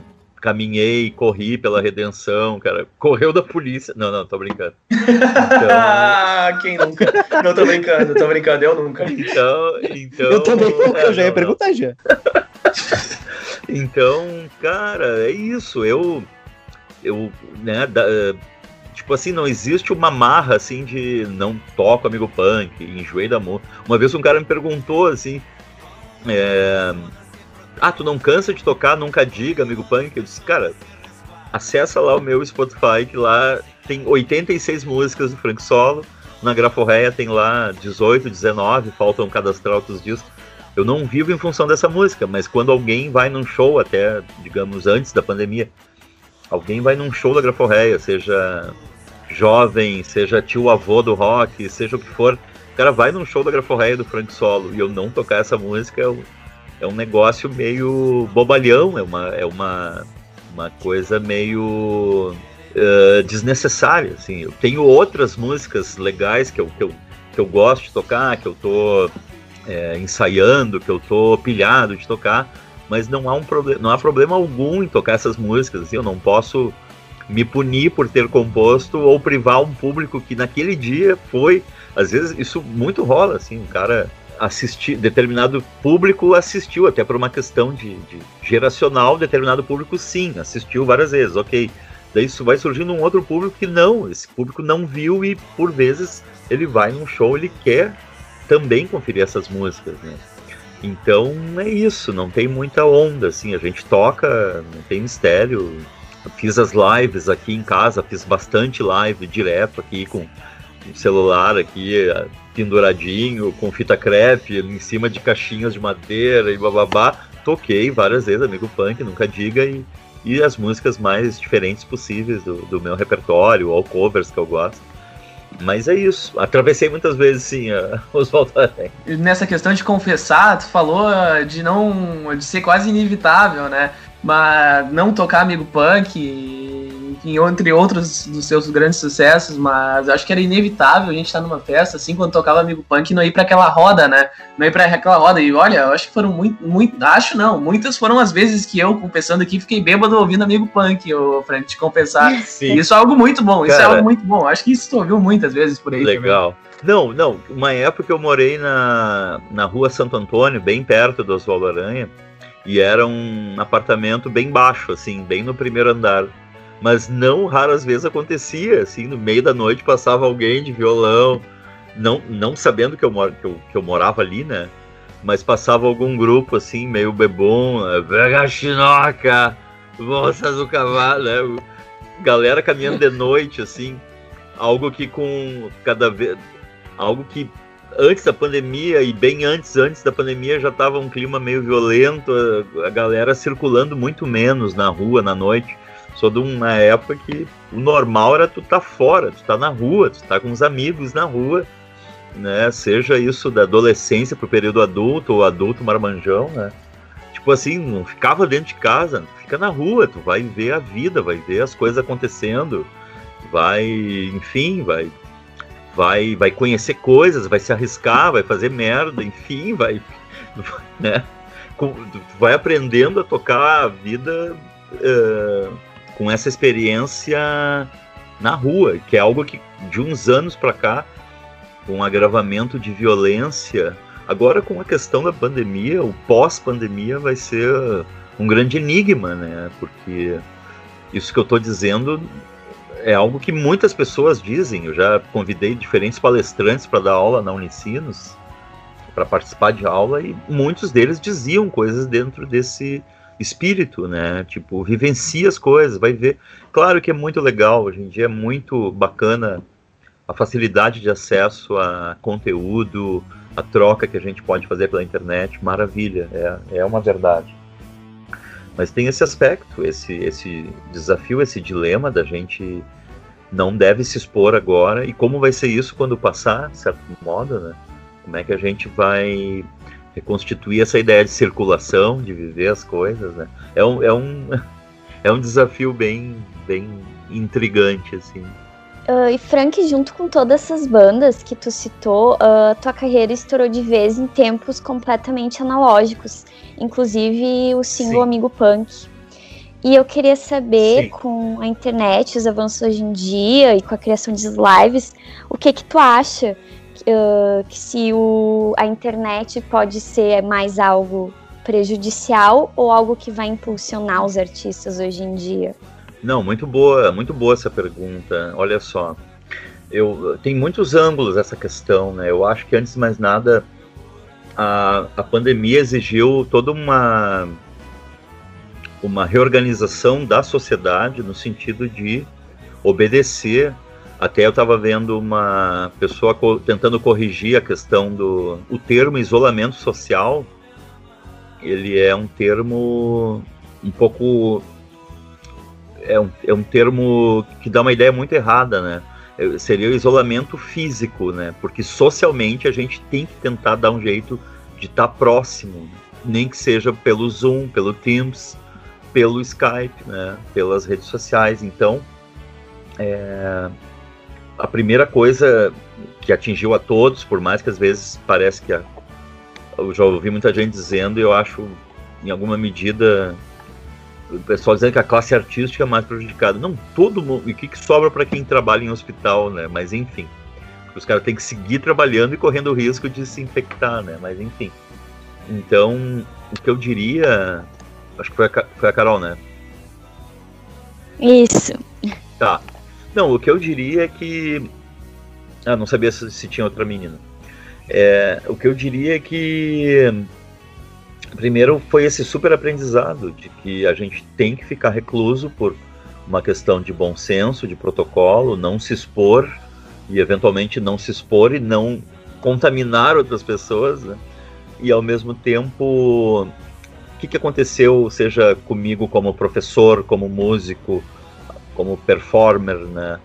caminhei, corri pela redenção, cara. Correu da polícia. Não, não, tô brincando. Então... Quem nunca? Não tô brincando, tô brincando, eu nunca. Então, então. Eu também nunca, é, eu já ia não, perguntar não. já. então, cara, é isso. Eu. Eu, né, da, tipo assim, não existe uma marra assim de não toco amigo punk, enjoei da amor. Uma vez um cara me perguntou assim. É, ah, tu não cansa de tocar, nunca diga, amigo punk? Eu disse, cara, acessa lá o meu Spotify, que lá tem 86 músicas do Frank Solo. Na Graforreia tem lá 18, 19, faltam cadastrar outros discos. Eu não vivo em função dessa música, mas quando alguém vai num show, até, digamos, antes da pandemia, alguém vai num show da Graforreia, seja jovem, seja tio avô do rock, seja o que for, o cara vai num show da Graforreia do Frank Solo e eu não tocar essa música um, é um negócio meio bobalhão, é uma, é uma, uma coisa meio uh, desnecessária. Assim. Eu tenho outras músicas legais que eu, que, eu, que eu gosto de tocar, que eu tô é, ensaiando, que eu tô pilhado de tocar, mas não há, um não há problema algum em tocar essas músicas. Assim, eu não posso me punir por ter composto ou privar um público que naquele dia foi. Às vezes isso muito rola, assim, um cara assistir, determinado público assistiu, até por uma questão de, de, geracional, determinado público sim, assistiu várias vezes, ok. Daí isso vai surgindo um outro público que não, esse público não viu e por vezes ele vai num show, ele quer também conferir essas músicas, né? Então é isso, não tem muita onda, assim, a gente toca, não tem mistério. Eu fiz as lives aqui em casa, fiz bastante live direto aqui com celular aqui penduradinho, com fita crepe, em cima de caixinhas de madeira e bababá. Toquei várias vezes, amigo punk, nunca diga, e, e as músicas mais diferentes possíveis do, do meu repertório, ou covers que eu gosto. Mas é isso. Atravessei muitas vezes, sim, os Aranha. Nessa questão de confessar, tu falou de não. de ser quase inevitável, né? Mas não tocar amigo punk entre outros dos seus grandes sucessos, mas acho que era inevitável a gente estar numa festa, assim, quando tocava Amigo Punk, e não ir para aquela roda, né? Não ir para aquela roda. E olha, eu acho que foram muito, muito, acho não, muitas foram as vezes que eu, confessando aqui, fiquei bêbado ouvindo Amigo Punk, ô, Frank, te confessar. Sim. Isso é algo muito bom, isso é algo muito bom. Acho que isso tu ouviu muitas vezes por aí. Legal. Também. Não, não, uma época eu morei na, na rua Santo Antônio, bem perto do Oswaldo Aranha, e era um apartamento bem baixo, assim, bem no primeiro andar mas não raras vezes acontecia, assim, no meio da noite passava alguém de violão, não, não sabendo que eu, mor que, eu, que eu morava ali, né? Mas passava algum grupo, assim, meio bebum, pega chinoca, moças do cavalo, né? Galera caminhando de noite, assim, algo que com cada vez. Algo que antes da pandemia e bem antes, antes da pandemia já estava um clima meio violento, a, a galera circulando muito menos na rua na noite sou de uma época que o normal era tu tá fora, tu tá na rua, tu tá com os amigos na rua, né? Seja isso da adolescência pro período adulto ou adulto marmanjão, né? Tipo assim, não ficava dentro de casa, fica na rua, tu vai ver a vida, vai ver as coisas acontecendo, vai, enfim, vai vai vai conhecer coisas, vai se arriscar, vai fazer merda, enfim, vai, né? Vai aprendendo a tocar a vida uh, com essa experiência na rua, que é algo que de uns anos para cá, com um agravamento de violência, agora com a questão da pandemia, o pós-pandemia vai ser um grande enigma, né? Porque isso que eu estou dizendo é algo que muitas pessoas dizem. Eu já convidei diferentes palestrantes para dar aula na Unicinos, para participar de aula, e muitos deles diziam coisas dentro desse espírito, né? Tipo, vivencia as coisas, vai ver. Claro que é muito legal, hoje em dia é muito bacana a facilidade de acesso a conteúdo, a troca que a gente pode fazer pela internet, maravilha, é, é uma verdade. Mas tem esse aspecto, esse, esse desafio, esse dilema da gente não deve se expor agora, e como vai ser isso quando passar, de certo modo, né? Como é que a gente vai reconstituir essa ideia de circulação, de viver as coisas, né? É um, é um, é um desafio bem, bem intrigante, assim. Uh, e Frank, junto com todas essas bandas que tu citou, uh, tua carreira estourou de vez em tempos completamente analógicos, inclusive o single Sim. Amigo Punk. E eu queria saber, Sim. com a internet, os avanços hoje em dia e com a criação de lives, o que que tu acha que se o, a internet pode ser mais algo prejudicial ou algo que vai impulsionar os artistas hoje em dia? Não, muito boa, muito boa essa pergunta. Olha só, eu tem muitos ângulos essa questão, né? Eu acho que antes de mais nada a, a pandemia exigiu toda uma uma reorganização da sociedade no sentido de obedecer. Até eu estava vendo uma pessoa co tentando corrigir a questão do o termo isolamento social. Ele é um termo um pouco é um, é um termo que dá uma ideia muito errada, né? Seria o isolamento físico, né? Porque socialmente a gente tem que tentar dar um jeito de estar tá próximo, nem que seja pelo Zoom, pelo Teams, pelo Skype, né? Pelas redes sociais. Então, é, a primeira coisa que atingiu a todos, por mais que às vezes parece que a, eu já ouvi muita gente dizendo, e eu acho em alguma medida o pessoal dizendo que a classe artística é mais prejudicada. Não, todo mundo. E o que, que sobra para quem trabalha em hospital, né? Mas enfim. Os caras têm que seguir trabalhando e correndo o risco de se infectar, né? Mas enfim. Então, o que eu diria. Acho que foi a, foi a Carol, né? Isso. Tá. Não, o que eu diria é que. Ah, não sabia se, se tinha outra menina. É, o que eu diria é que primeiro foi esse super aprendizado de que a gente tem que ficar recluso por uma questão de bom senso, de protocolo, não se expor e eventualmente não se expor e não contaminar outras pessoas, né? E ao mesmo tempo, o que, que aconteceu, seja comigo como professor, como músico, como performer, né?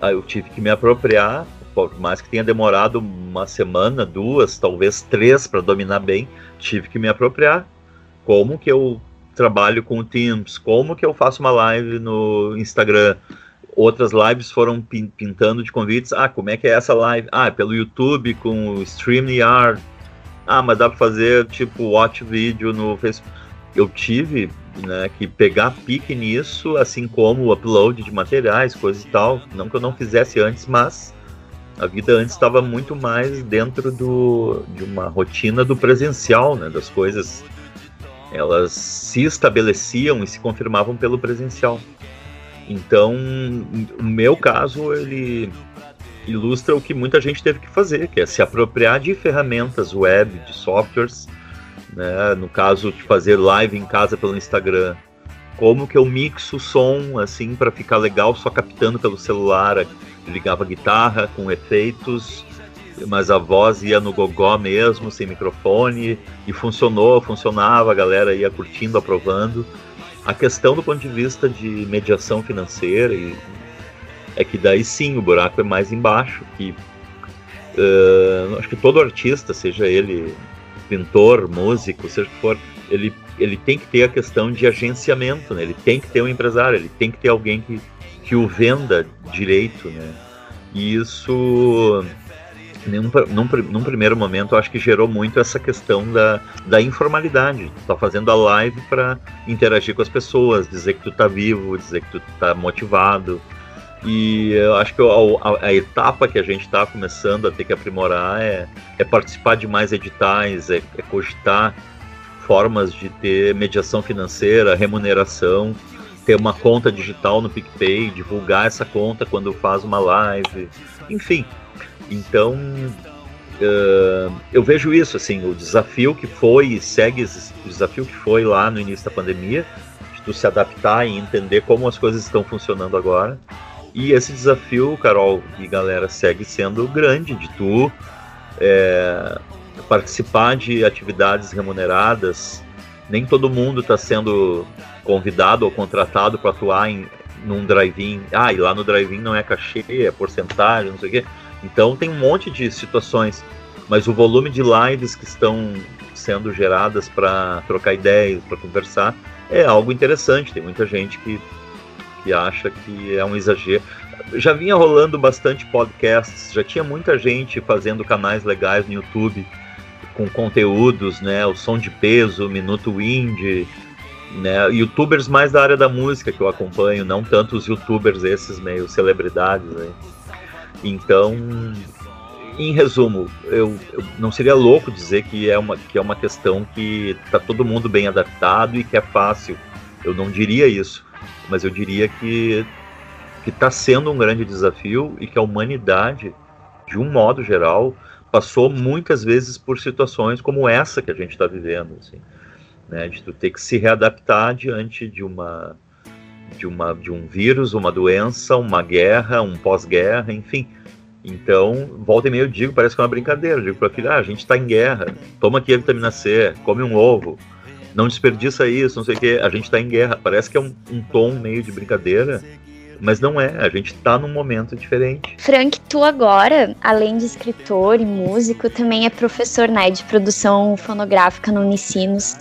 Ah, eu tive que me apropriar, por mais que tenha demorado uma semana, duas, talvez três para dominar bem, tive que me apropriar. Como que eu trabalho com o Teams? Como que eu faço uma live no Instagram? Outras lives foram pintando de convites. Ah, como é que é essa live? Ah, pelo YouTube com o StreamYard. Ah, mas dá para fazer tipo watch vídeo no Facebook. Eu tive né, que pegar pique nisso, assim como o upload de materiais, coisas e tal. Não que eu não fizesse antes, mas a vida antes estava muito mais dentro do, de uma rotina do presencial, né, das coisas. Elas se estabeleciam e se confirmavam pelo presencial. Então, o meu caso, ele ilustra o que muita gente teve que fazer, que é se apropriar de ferramentas web, de softwares, né? no caso de fazer live em casa pelo Instagram, como que eu mixo o som assim para ficar legal só captando pelo celular, ligava guitarra com efeitos, mas a voz ia no gogó mesmo, sem microfone, e funcionou, funcionava, a galera ia curtindo, aprovando. A questão do ponto de vista de mediação financeira e, é que daí sim o buraco é mais embaixo, que uh, acho que todo artista, seja ele pintor, músico, seja o que for, ele, ele tem que ter a questão de agenciamento, né? ele tem que ter um empresário, ele tem que ter alguém que, que o venda direito, né? E isso, num, num, num primeiro momento, acho que gerou muito essa questão da, da informalidade. Tu tá fazendo a live para interagir com as pessoas, dizer que tu tá vivo, dizer que tu tá motivado. E eu acho que a, a, a etapa que a gente está começando a ter que aprimorar é, é participar de mais editais, é, é cogitar formas de ter mediação financeira, remuneração, ter uma conta digital no PicPay, divulgar essa conta quando faz uma live, enfim. Então, uh, eu vejo isso, assim, o desafio que foi e segue o desafio que foi lá no início da pandemia, de tu se adaptar e entender como as coisas estão funcionando agora. E esse desafio, Carol e galera, segue sendo grande de tu é, participar de atividades remuneradas. Nem todo mundo está sendo convidado ou contratado para atuar em num drive-in. Ah, e lá no drive-in não é cachê, é porcentagem, não sei o quê. Então tem um monte de situações, mas o volume de lives que estão sendo geradas para trocar ideias, para conversar, é algo interessante. Tem muita gente que, que acha que é um exagero. Já vinha rolando bastante podcasts, já tinha muita gente fazendo canais legais no YouTube com conteúdos, né? O som de peso, Minuto Indie, né? Youtubers mais da área da música que eu acompanho, não tanto os youtubers esses meio celebridades, né? Então, em resumo, eu, eu, não seria louco dizer que é uma que é uma questão que está todo mundo bem adaptado e que é fácil. Eu não diria isso, mas eu diria que que está sendo um grande desafio e que a humanidade, de um modo geral, passou muitas vezes por situações como essa que a gente está vivendo. Assim. né, de tu ter que se readaptar diante de uma de uma de um vírus, uma doença, uma guerra, um pós-guerra, enfim. Então, volta e meia eu digo, parece que é uma brincadeira. Eu digo para filha, ah, a gente está em guerra, toma aqui a vitamina C, come um ovo, não desperdiça isso, não sei o quê, a gente está em guerra. Parece que é um, um tom meio de brincadeira, mas não é, a gente está num momento diferente. Frank, tu agora, além de escritor e músico, também é professor né, de produção fonográfica no Unicinos.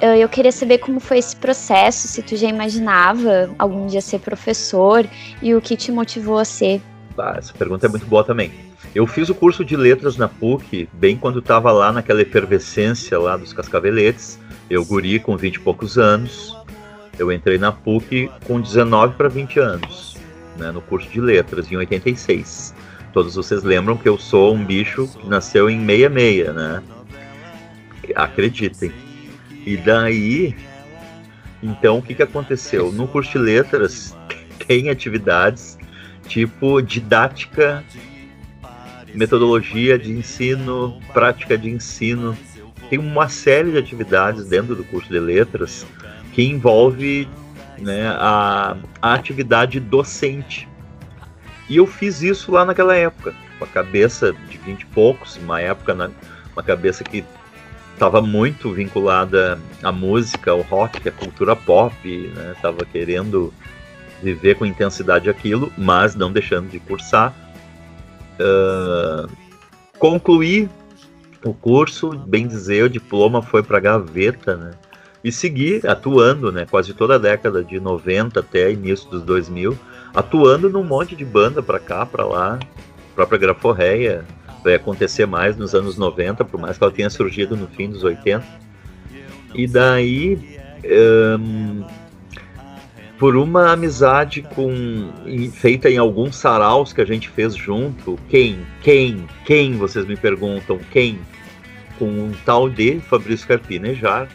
Eu queria saber como foi esse processo, se tu já imaginava algum dia ser professor e o que te motivou a ser. Ah, essa pergunta é muito boa também. Eu fiz o curso de letras na PUC bem quando estava lá naquela efervescência lá dos cascaveletes. Eu guri com 20 e poucos anos. Eu entrei na PUC com 19 para 20 anos, né, no curso de letras, em 86. Todos vocês lembram que eu sou um bicho que nasceu em 66, né? Acreditem. E daí, então, o que, que aconteceu? No curso de letras tem atividades tipo didática, metodologia de ensino, prática de ensino. Tem uma série de atividades dentro do curso de letras que envolve né, a, a atividade docente. E eu fiz isso lá naquela época, com a cabeça de 20 e poucos, uma época, na, uma cabeça que estava muito vinculada à música, ao rock, à cultura pop, estava né? querendo viver com intensidade aquilo, mas não deixando de cursar. Uh, concluí o curso, bem dizer, o diploma foi para gaveta, né? E segui atuando, né? Quase toda a década de 90 até início dos 2000, atuando num monte de banda para cá, para lá, própria Graforreia, vai acontecer mais nos anos 90, por mais que ela tenha surgido no fim dos 80. E daí, um, por uma amizade com feita em alguns saraus que a gente fez junto, quem, quem, quem, vocês me perguntam, quem? Com um tal de Fabrício Carpinejar,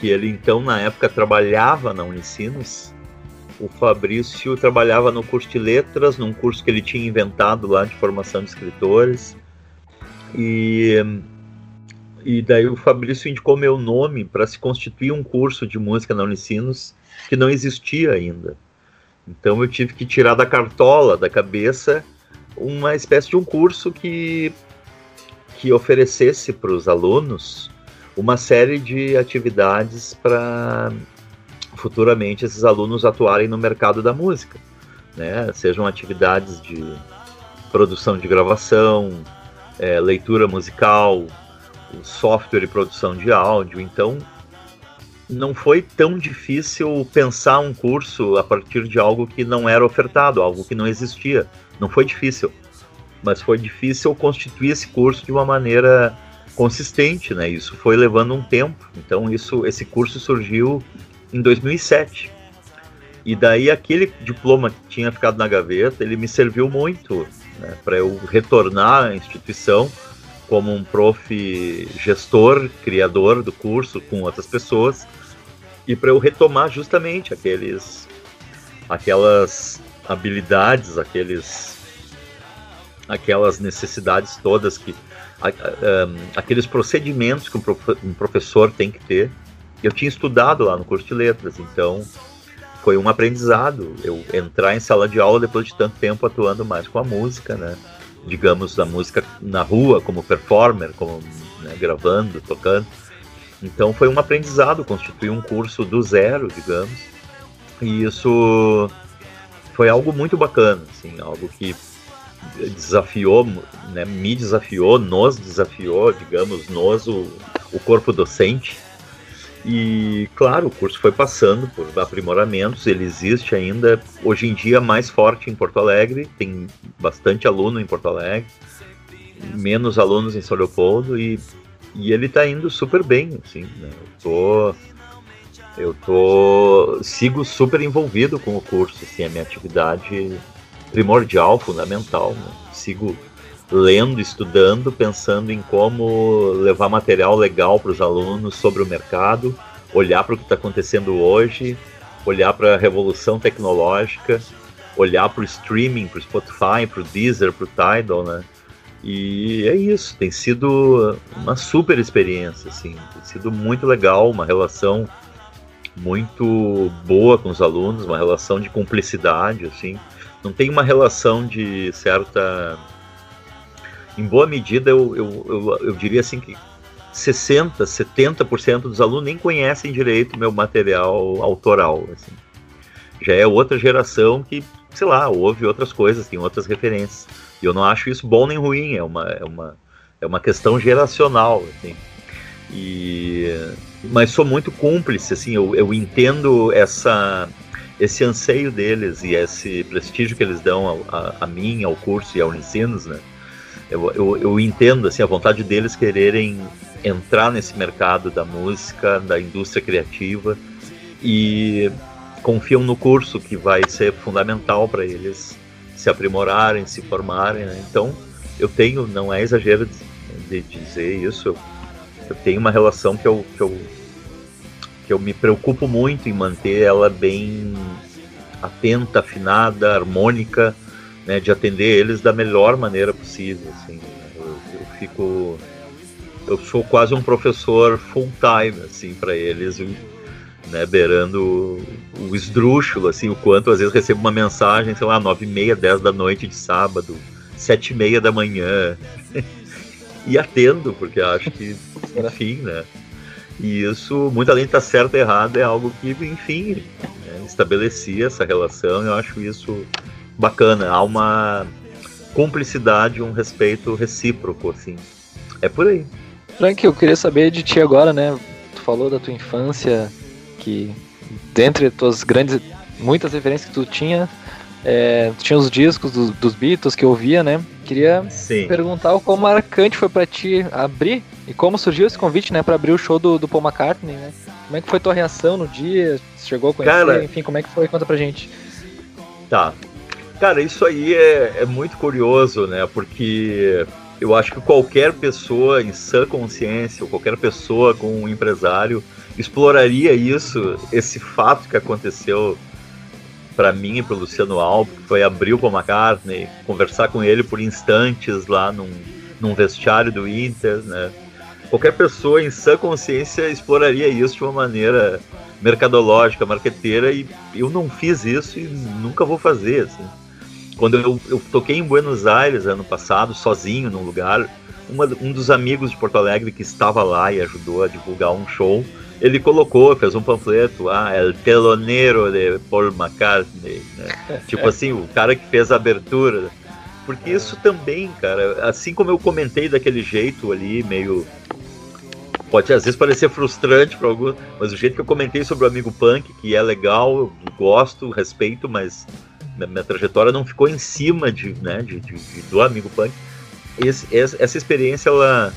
que ele então na época trabalhava na Unicinos. O Fabrício trabalhava no curso de letras, num curso que ele tinha inventado lá de formação de escritores. E, e daí o Fabrício indicou meu nome para se constituir um curso de música na Unicinos que não existia ainda. Então eu tive que tirar da cartola, da cabeça, uma espécie de um curso que, que oferecesse para os alunos uma série de atividades para futuramente esses alunos atuarem no mercado da música, né? Sejam atividades de produção de gravação, é, leitura musical, software e produção de áudio. Então, não foi tão difícil pensar um curso a partir de algo que não era ofertado, algo que não existia. Não foi difícil, mas foi difícil constituir esse curso de uma maneira consistente, né? Isso foi levando um tempo. Então isso, esse curso surgiu em 2007. E daí aquele diploma que tinha ficado na gaveta, ele me serviu muito né, para eu retornar à instituição como um prof gestor, criador do curso com outras pessoas e para eu retomar justamente aqueles aquelas habilidades, aqueles aquelas necessidades todas que aqueles procedimentos que um professor tem que ter. Eu tinha estudado lá no curso de letras, então foi um aprendizado eu entrar em sala de aula depois de tanto tempo atuando mais com a música, né? Digamos, a música na rua, como performer, como né, gravando, tocando. Então foi um aprendizado constituir um curso do zero, digamos. E isso foi algo muito bacana, assim, algo que desafiou, né, me desafiou, nos desafiou, digamos, nos, o, o corpo docente. E, claro, o curso foi passando por aprimoramentos, ele existe ainda, hoje em dia, mais forte em Porto Alegre, tem bastante aluno em Porto Alegre, menos alunos em São Leopoldo, e, e ele está indo super bem, assim, né? eu tô, eu tô, sigo super envolvido com o curso, assim, a minha atividade primordial, fundamental. Né? Sigo lendo, estudando, pensando em como levar material legal para os alunos sobre o mercado, olhar para o que está acontecendo hoje, olhar para a revolução tecnológica, olhar para o streaming, para o Spotify, para o Deezer, para o Tidal, né? E é isso, tem sido uma super experiência, assim, tem sido muito legal, uma relação muito boa com os alunos, uma relação de cumplicidade, assim. Não tem uma relação de certa. Em boa medida, eu, eu, eu, eu diria assim que 60%, 70% dos alunos nem conhecem direito meu material autoral. Assim. Já é outra geração que, sei lá, ouve outras coisas, tem outras referências. E eu não acho isso bom nem ruim, é uma, é uma, é uma questão geracional. Assim. E, mas sou muito cúmplice, assim, eu, eu entendo essa, esse anseio deles e esse prestígio que eles dão a, a, mim, ao curso e ao Unicinos, né? Eu, eu, eu, entendo assim, a vontade deles quererem entrar nesse mercado da música, da indústria criativa e confiam no curso que vai ser fundamental para eles se aprimorarem, se formarem. Né? Então, eu tenho, não é exagero de, de dizer isso, eu, eu, tenho uma relação que eu, que eu que eu me preocupo muito em manter ela bem atenta, afinada, harmônica, né, de atender eles da melhor maneira possível. Assim, eu, eu fico, eu sou quase um professor full time assim para eles, né, beirando o esdrúxulo, assim, o quanto às vezes recebo uma mensagem, sei lá, nove e meia, dez da noite de sábado, sete e meia da manhã, e atendo porque acho que, enfim, né e isso, muito além de estar certo ou errado, é algo que, enfim, né, estabelecia essa relação. Eu acho isso bacana. Há uma cumplicidade, um respeito recíproco, assim. É por aí. Frank, eu queria saber de ti agora, né? Tu falou da tua infância, que dentre tuas grandes, muitas referências que tu tinha, é, tinha os discos do, dos Beatles que eu ouvia, né? Queria Sim. perguntar o quão marcante foi para ti abrir e como surgiu esse convite, né, para abrir o show do, do Paul McCartney, né? Como é que foi tua reação no dia? Você chegou a conhecer? Cara, Enfim, como é que foi? Conta pra gente. Tá. Cara, isso aí é, é muito curioso, né? Porque eu acho que qualquer pessoa em sã consciência, ou qualquer pessoa com um empresário, exploraria isso, esse fato que aconteceu para mim e para Luciano Alves, foi abrir o Paul McCartney, conversar com ele por instantes lá num, num vestiário do Inter, né? Qualquer pessoa em sã consciência exploraria isso de uma maneira mercadológica, marqueteira, e eu não fiz isso e nunca vou fazer, assim. Quando eu, eu toquei em Buenos Aires ano passado, sozinho num lugar, uma, um dos amigos de Porto Alegre que estava lá e ajudou a divulgar um show, ele colocou, fez um panfleto, ah, El Teloneiro de Paul McCartney, né? tipo assim, o cara que fez a abertura. Porque isso também, cara, assim como eu comentei daquele jeito ali, meio. Pode às vezes parecer frustrante para alguns, mas o jeito que eu comentei sobre o amigo punk, que é legal, eu gosto, respeito, mas minha, minha trajetória não ficou em cima de, né, de, de, de do amigo punk. Esse, essa experiência, ela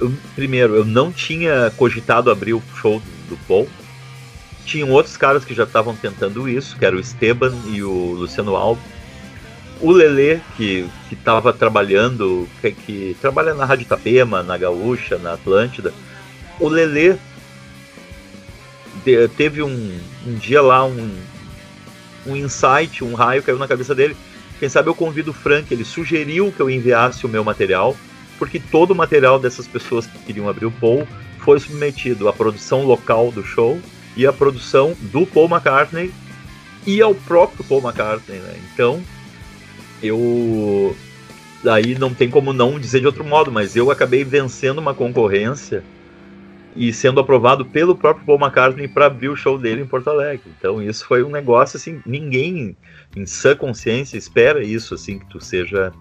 eu, primeiro, eu não tinha cogitado abrir o show do, do Paul. Tinham outros caras que já estavam tentando isso, que era o Esteban e o Luciano Alves. O Lele, que estava trabalhando, que, que, trabalha na Rádio Itapema, na Gaúcha, na Atlântida. O Lele teve um, um dia lá, um, um insight, um raio caiu na cabeça dele. Quem sabe eu convido o Frank, ele sugeriu que eu enviasse o meu material porque todo o material dessas pessoas que queriam abrir o Paul foi submetido à produção local do show e à produção do Paul McCartney e ao próprio Paul McCartney, né? Então, eu daí não tem como não dizer de outro modo, mas eu acabei vencendo uma concorrência e sendo aprovado pelo próprio Paul McCartney para abrir o show dele em Porto Alegre. Então isso foi um negócio assim, ninguém em sã consciência espera isso assim que tu seja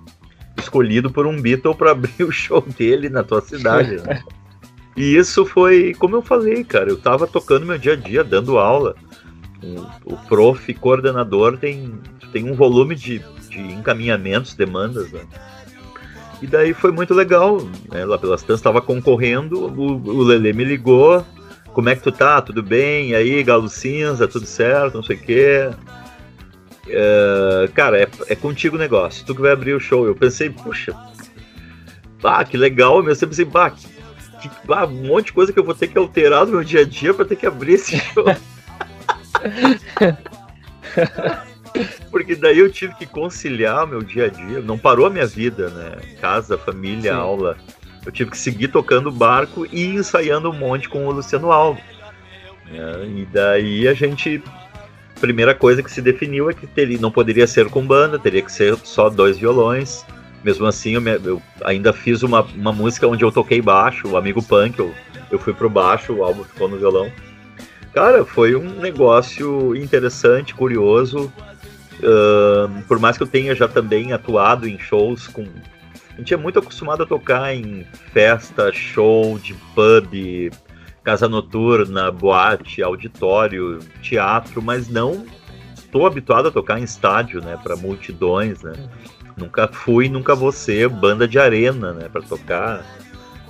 escolhido por um Beatle para abrir o show dele na tua cidade. Né? e isso foi, como eu falei, cara, eu tava tocando meu dia a dia, dando aula. O, o prof coordenador tem, tem um volume de, de encaminhamentos, demandas, né? E daí foi muito legal, né? Lá pelas tantas estava concorrendo, o, o Lele me ligou, como é que tu tá? Tudo bem? E aí, Galo Cinza, tudo certo? Não sei o quê. Uh, cara, é, é contigo o negócio. Tu que vai abrir o show. Eu pensei, puxa, bah, que legal. Eu sempre pensei, bah, que, que, bah, um monte de coisa que eu vou ter que alterar no meu dia a dia para ter que abrir esse show. Porque daí eu tive que conciliar meu dia a dia. Não parou a minha vida, né? Casa, família, Sim. aula. Eu tive que seguir tocando barco e ensaiando um monte com o Luciano Alves. É, e daí a gente. Primeira coisa que se definiu é que teria, não poderia ser com banda, teria que ser só dois violões. Mesmo assim, eu, me, eu ainda fiz uma, uma música onde eu toquei baixo, o amigo punk, eu, eu fui pro baixo, o álbum ficou no violão. Cara, foi um negócio interessante, curioso. Uh, por mais que eu tenha já também atuado em shows com. A gente é muito acostumado a tocar em festa, show de pub, casa noturna, boate, auditório, teatro, mas não estou habituado a tocar em estádio, né, para multidões, né. Nunca fui, nunca vou ser banda de arena, né, para tocar,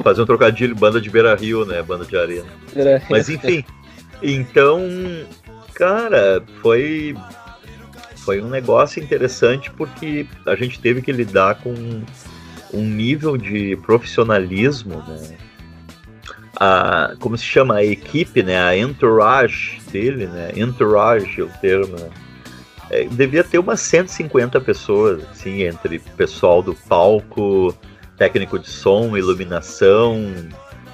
fazer um trocadilho, banda de Beira Rio, né, banda de arena. Mas enfim, então, cara, foi foi um negócio interessante porque a gente teve que lidar com um nível de profissionalismo, né? A, como se chama a equipe, né? A entourage dele, né? Entourage é o termo, né? É, devia ter umas 150 pessoas, assim, entre pessoal do palco, técnico de som, iluminação,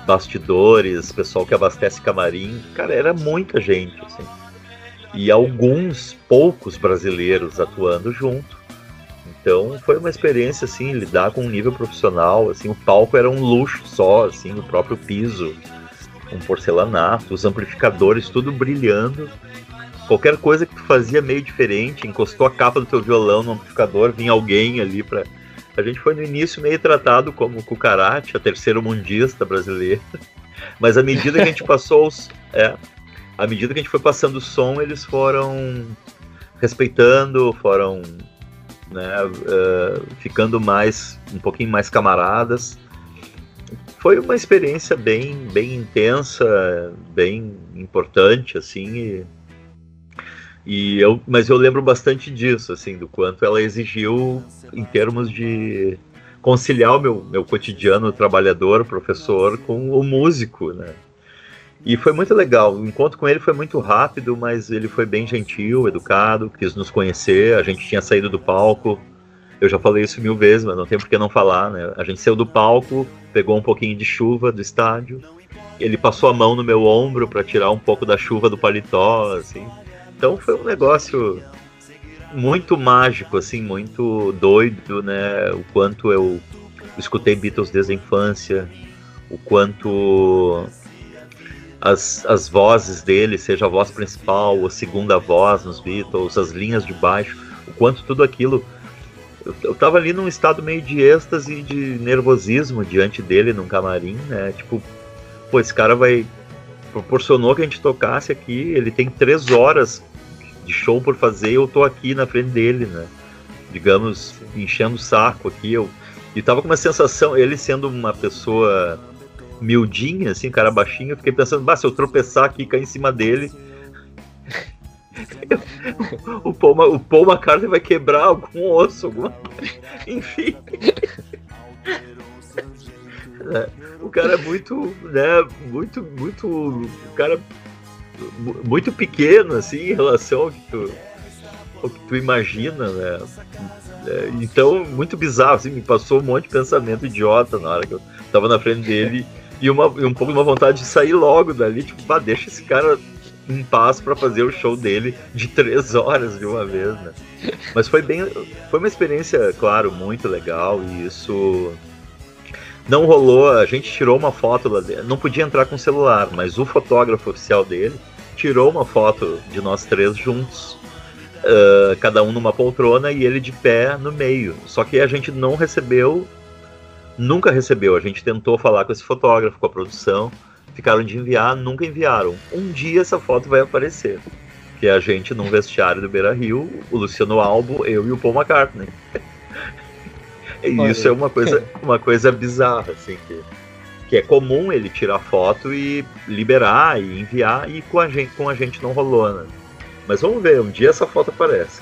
bastidores, pessoal que abastece camarim. Cara, era muita gente, assim. E alguns poucos brasileiros atuando junto. Então foi uma experiência assim, lidar com um nível profissional, assim, o palco era um luxo só, assim, o próprio piso, um porcelanato, os amplificadores tudo brilhando. Qualquer coisa que tu fazia meio diferente, encostou a capa do teu violão no amplificador, vinha alguém ali para a gente foi no início meio tratado como cucarate, a terceira mundista brasileira. Mas à medida que a gente passou os. É, à medida que a gente foi passando o som, eles foram respeitando, foram né, uh, ficando mais um pouquinho mais camaradas. Foi uma experiência bem, bem intensa, bem importante, assim, e e eu, mas eu lembro bastante disso, assim, do quanto ela exigiu em termos de conciliar o meu, meu cotidiano trabalhador, professor, com o músico, né? E foi muito legal. O encontro com ele foi muito rápido, mas ele foi bem gentil, educado, quis nos conhecer. A gente tinha saído do palco. Eu já falei isso mil vezes, mas não tem por que não falar, né? A gente saiu do palco, pegou um pouquinho de chuva do estádio. Ele passou a mão no meu ombro para tirar um pouco da chuva do paletó, assim. Então foi um negócio muito mágico, assim, muito doido, né? O quanto eu escutei Beatles desde a infância, o quanto as, as vozes dele, seja a voz principal ou a segunda voz nos Beatles, as linhas de baixo, o quanto tudo aquilo. Eu, eu tava ali num estado meio de êxtase e de nervosismo diante dele num camarim, né? Tipo, pô, esse cara vai proporcionou que a gente tocasse aqui. Ele tem três horas de show por fazer e eu tô aqui na frente dele, né? Digamos, enchendo o saco aqui. Eu, e tava com uma sensação, ele sendo uma pessoa miudinha, assim, cara baixinho, eu fiquei pensando, bah, se eu tropeçar aqui e cair em cima dele. o, Paul, o Paul McCartney vai quebrar algum osso, alguma Enfim. É o cara é muito, né, muito, muito, o cara muito pequeno, assim, em relação ao que tu, ao que tu imagina, né, é, então, muito bizarro, assim, me passou um monte de pensamento idiota na hora que eu tava na frente dele e, uma, e um pouco de uma vontade de sair logo dali, tipo, pá, deixa esse cara em paz para fazer o show dele de três horas de uma vez, né? Mas foi bem, foi uma experiência, claro, muito legal e isso não rolou, a gente tirou uma foto lá dentro. Não podia entrar com celular, mas o fotógrafo oficial dele tirou uma foto de nós três juntos. Uh, cada um numa poltrona e ele de pé no meio. Só que a gente não recebeu, nunca recebeu. A gente tentou falar com esse fotógrafo, com a produção, ficaram de enviar, nunca enviaram. Um dia essa foto vai aparecer. Que é a gente num vestiário do Beira Rio, o Luciano Albo, eu e o Paul McCartney. E isso é uma coisa, uma coisa bizarra, assim, que, que é comum ele tirar foto e liberar e enviar, e com a gente, com a gente não rolou, né? Mas vamos ver, um dia essa foto aparece.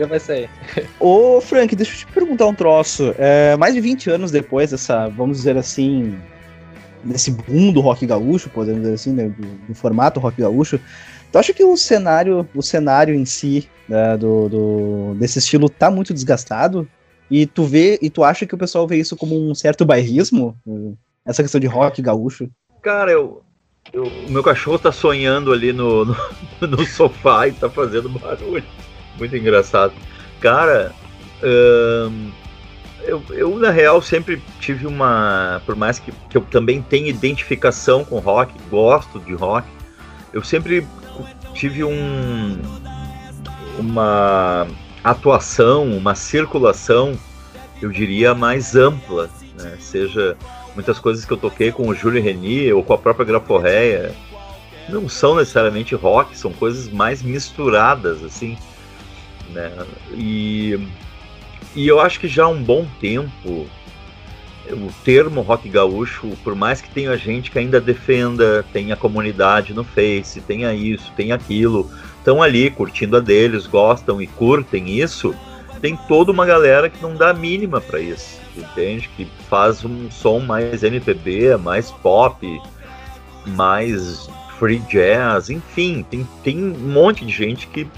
Já vai sair. Ô, Frank, deixa eu te perguntar um troço. É, mais de 20 anos depois dessa, vamos dizer assim, nesse boom do rock gaúcho, podemos dizer assim, né, do, do, formato rock gaúcho, tu acha que o cenário, o cenário em si né, do, do, desse estilo tá muito desgastado? E tu vê, e tu acha que o pessoal vê isso como um certo bairrismo? Essa questão de rock gaúcho? Cara, eu, eu o meu cachorro tá sonhando ali no, no, no, sofá e tá fazendo barulho. Muito engraçado. Cara, hum, eu, eu, na real, sempre tive uma. Por mais que, que eu também tenha identificação com rock, gosto de rock, eu sempre tive um. Uma atuação, uma circulação, eu diria, mais ampla, né? seja muitas coisas que eu toquei com o Júlio Renier ou com a própria Graforreia, não são necessariamente rock, são coisas mais misturadas, assim, né? E e eu acho que já há um bom tempo o termo rock gaúcho, por mais que tenha gente que ainda defenda, tenha comunidade no Face, tenha isso, tenha aquilo, estão ali curtindo a deles, gostam e curtem isso, tem toda uma galera que não dá a mínima para isso, entende? Que faz um som mais MPB, mais pop, mais free jazz, enfim, tem, tem um monte de gente que,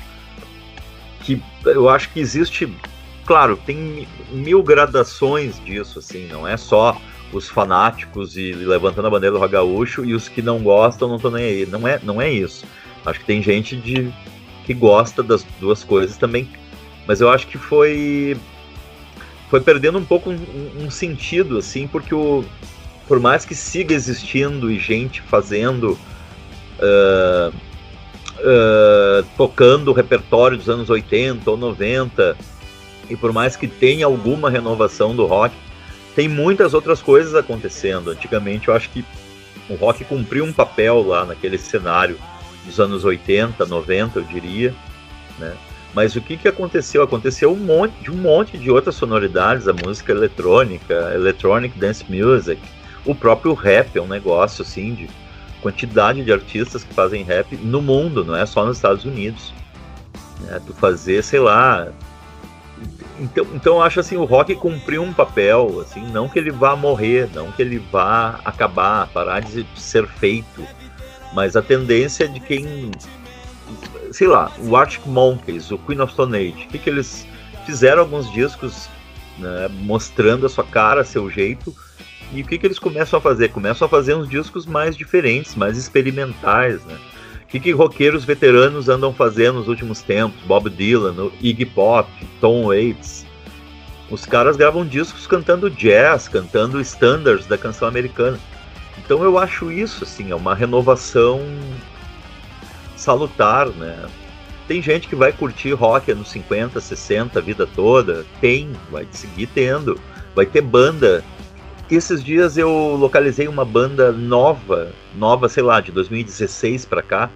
que eu acho que existe claro, tem mil gradações disso, assim, não é só os fanáticos e levantando a bandeira do gaúcho e os que não gostam não estão nem aí. Não é, não é isso. Acho que tem gente de, que gosta das duas coisas também, mas eu acho que foi foi perdendo um pouco um, um sentido, assim, porque o, por mais que siga existindo e gente fazendo, uh, uh, tocando o repertório dos anos 80 ou 90, e por mais que tenha alguma renovação do rock, tem muitas outras coisas acontecendo. Antigamente eu acho que o rock cumpriu um papel lá naquele cenário dos anos 80, 90, eu diria, né? Mas o que, que aconteceu? Aconteceu um monte de um monte de outras sonoridades, a música eletrônica, electronic dance music, o próprio rap é um negócio assim de quantidade de artistas que fazem rap no mundo, não é só nos Estados Unidos. É, tu fazer, sei lá, então, então eu acho assim, o rock cumpriu um papel, assim, não que ele vá morrer, não que ele vá acabar, parar de ser feito, mas a tendência de quem, sei lá, o Arctic Monkeys, o Queen of Stone Age, o que, que eles fizeram alguns discos né, mostrando a sua cara, seu jeito, e o que, que eles começam a fazer? Começam a fazer uns discos mais diferentes, mais experimentais, né? que, que roqueiros veteranos andam fazendo nos últimos tempos? Bob Dylan, Iggy Pop, Tom Waits. Os caras gravam discos cantando jazz, cantando standards da canção americana. Então eu acho isso assim, é uma renovação salutar, né? Tem gente que vai curtir rock nos 50, 60 a vida toda, tem, vai seguir tendo. Vai ter banda. Esses dias eu localizei uma banda nova, nova, sei lá, de 2016 para cá,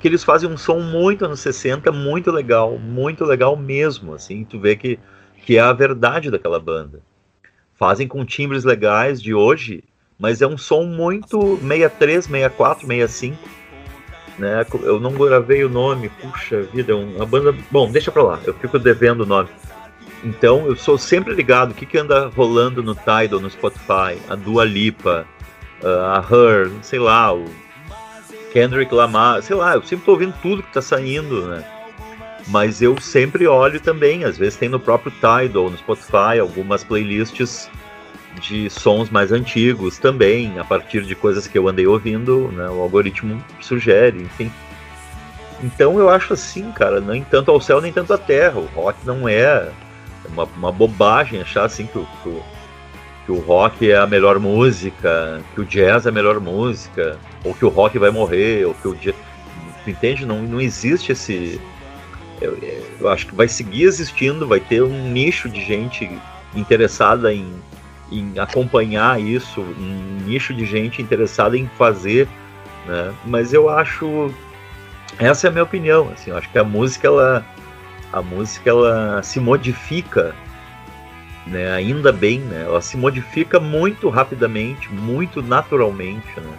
que eles fazem um som muito anos 60, muito legal, muito legal mesmo, assim, tu vê que, que é a verdade daquela banda. Fazem com timbres legais de hoje, mas é um som muito 63, 64, 65, né? Eu não gravei o nome, puxa vida, é uma banda, bom, deixa pra lá, eu fico devendo o nome. Então, eu sou sempre ligado, o que que anda rolando no Tidal, no Spotify, a Dua Lipa, a Her, sei lá, o Kendrick Lamar, sei lá, eu sempre tô ouvindo tudo que tá saindo, né? Mas eu sempre olho também, às vezes tem no próprio Tidal, no Spotify, algumas playlists de sons mais antigos também, a partir de coisas que eu andei ouvindo, né? O algoritmo sugere, enfim. Então eu acho assim, cara, nem tanto ao céu nem tanto à terra. O rock não é uma, uma bobagem achar assim que o, que o que o rock é a melhor música, que o jazz é a melhor música, ou que o rock vai morrer, ou que o jazz... Entende? Não, não existe esse. Eu, eu, acho que vai seguir existindo, vai ter um nicho de gente interessada em, em acompanhar isso, um nicho de gente interessada em fazer, né? Mas eu acho. Essa é a minha opinião. Assim, eu acho que a música, ela, a música, ela se modifica né? Ainda bem, né? Ela se modifica muito rapidamente, muito naturalmente, né?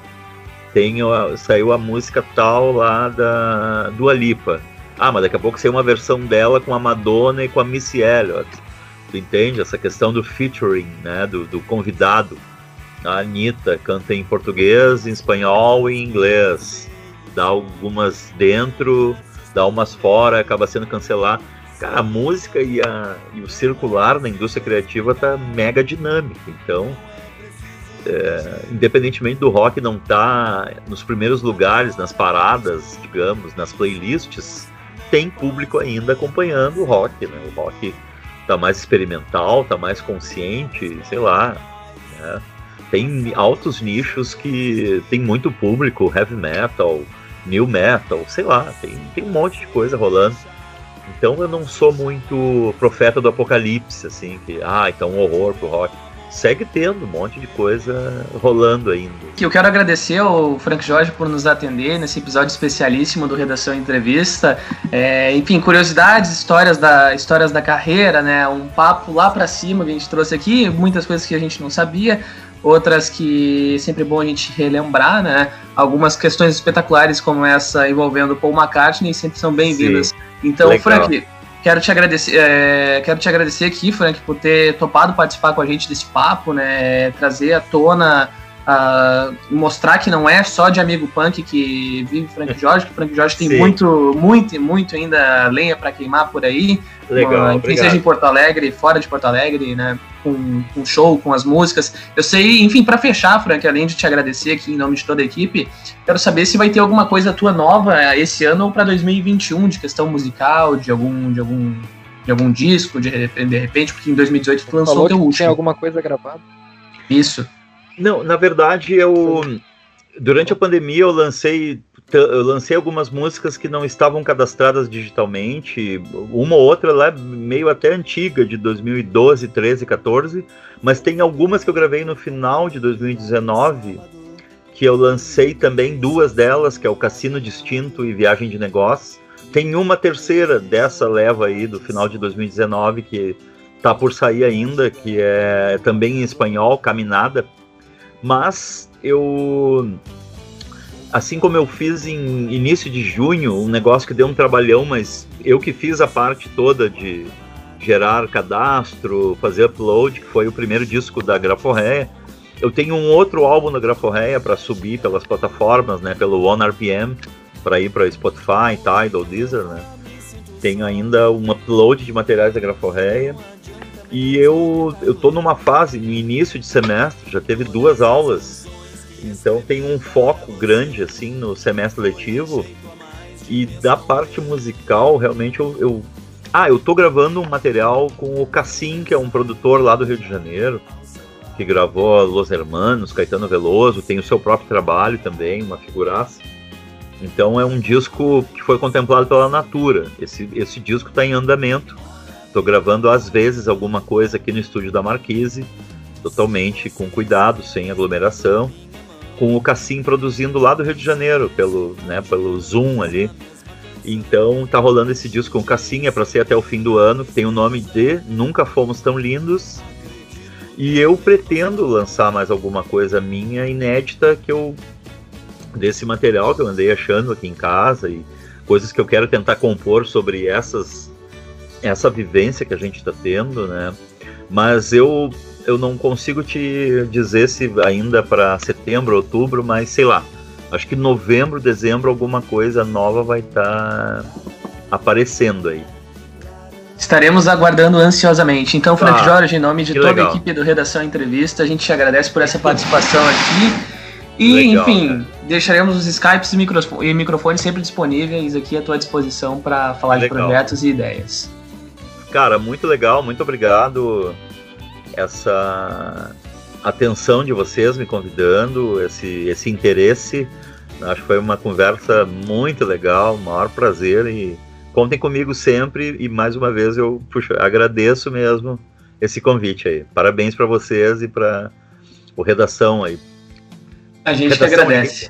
Tem, saiu a música tal lá da do Alipa. Ah, mas daqui a pouco saiu uma versão dela com a Madonna e com a Missy Elliott. Tu entende? Essa questão do featuring, né? Do, do convidado. A Anitta canta em português, em espanhol e em inglês. Dá algumas dentro, dá umas fora, acaba sendo cancelado. Cara, a música e, a, e o circular na indústria criativa tá mega dinâmico. Então, é, independentemente do rock não tá nos primeiros lugares, nas paradas, digamos, nas playlists, tem público ainda acompanhando o rock, né? O rock tá mais experimental, tá mais consciente, sei lá. Né? Tem altos nichos que tem muito público, heavy metal, new metal, sei lá, tem, tem um monte de coisa rolando. Então eu não sou muito profeta do apocalipse, assim, que, ah, então um horror pro rock segue tendo um monte de coisa rolando ainda. Eu quero agradecer ao Frank Jorge por nos atender nesse episódio especialíssimo do Redação Entrevista. É, enfim, curiosidades, histórias da, histórias da carreira, né? Um papo lá para cima que a gente trouxe aqui, muitas coisas que a gente não sabia, outras que é sempre bom a gente relembrar, né? Algumas questões espetaculares como essa envolvendo Paul McCartney sempre são bem-vindas. Então, Legal. Frank, Quero te agradecer, é, quero te agradecer aqui, Frank, por ter topado participar com a gente desse papo, né? Trazer à tona, uh, mostrar que não é só de amigo punk que vive Frank Jorge, que Frank Jorge tem Sim. muito, muito, muito ainda lenha para queimar por aí. Legal, uh, seja em Porto Alegre, fora de Porto Alegre, né? Com, com show, com as músicas. Eu sei, enfim, para fechar, Frank, além de te agradecer aqui em nome de toda a equipe, quero saber se vai ter alguma coisa tua nova esse ano ou para 2021, de questão musical, de algum, de algum, de algum disco, de, de repente, porque em 2018 tu lançou o teu último. Tem alguma coisa gravada? Isso. Não, na verdade, eu durante a pandemia eu lancei eu lancei algumas músicas que não estavam cadastradas digitalmente, uma ou outra lá meio até antiga, de 2012, 13, 14, mas tem algumas que eu gravei no final de 2019, que eu lancei também duas delas, que é o Cassino Distinto e Viagem de Negócios. Tem uma terceira dessa leva aí do final de 2019 que tá por sair ainda, que é também em espanhol, Caminada. Mas eu assim como eu fiz em início de junho, um negócio que deu um trabalhão, mas eu que fiz a parte toda de gerar cadastro, fazer upload, que foi o primeiro disco da Graforreia. Eu tenho um outro álbum da Graforreia para subir pelas plataformas, né, pelo One RPM, para ir para Spotify, Tidal, Deezer, né. Tenho ainda um upload de materiais da Graforreia. E eu eu tô numa fase no início de semestre, já teve duas aulas então tem um foco grande assim no semestre letivo. E da parte musical, realmente eu, eu... Ah, eu tô gravando um material com o Cassim, que é um produtor lá do Rio de Janeiro, que gravou Los Hermanos, Caetano Veloso, tem o seu próprio trabalho também, uma figuraça. Então é um disco que foi contemplado pela Natura. Esse, esse disco está em andamento. Estou gravando às vezes alguma coisa aqui no estúdio da Marquise, totalmente com cuidado, sem aglomeração com o Cassim produzindo lá do Rio de Janeiro, pelo, né, pelo Zoom ali. Então tá rolando esse disco com o Cassim, é pra ser até o fim do ano, que tem o nome de Nunca Fomos Tão Lindos. E eu pretendo lançar mais alguma coisa minha inédita que eu. desse material que eu andei achando aqui em casa e coisas que eu quero tentar compor sobre essas essa vivência que a gente está tendo, né? Mas eu eu não consigo te dizer se ainda para setembro, outubro, mas sei lá. Acho que novembro, dezembro, alguma coisa nova vai estar tá aparecendo aí. Estaremos aguardando ansiosamente. Então, Frank ah, Jorge, em nome de toda legal. a equipe do Redação Entrevista, a gente te agradece por essa participação aqui. E, legal, enfim, deixaremos os Skypes e microfones sempre disponíveis aqui à tua disposição para falar legal. de projetos e ideias. Cara, muito legal, muito obrigado essa atenção de vocês me convidando, esse, esse interesse. Acho que foi uma conversa muito legal, maior prazer e contem comigo sempre e mais uma vez eu puxa, agradeço mesmo esse convite aí. Parabéns para vocês e para o redação aí. A gente redação que agradece.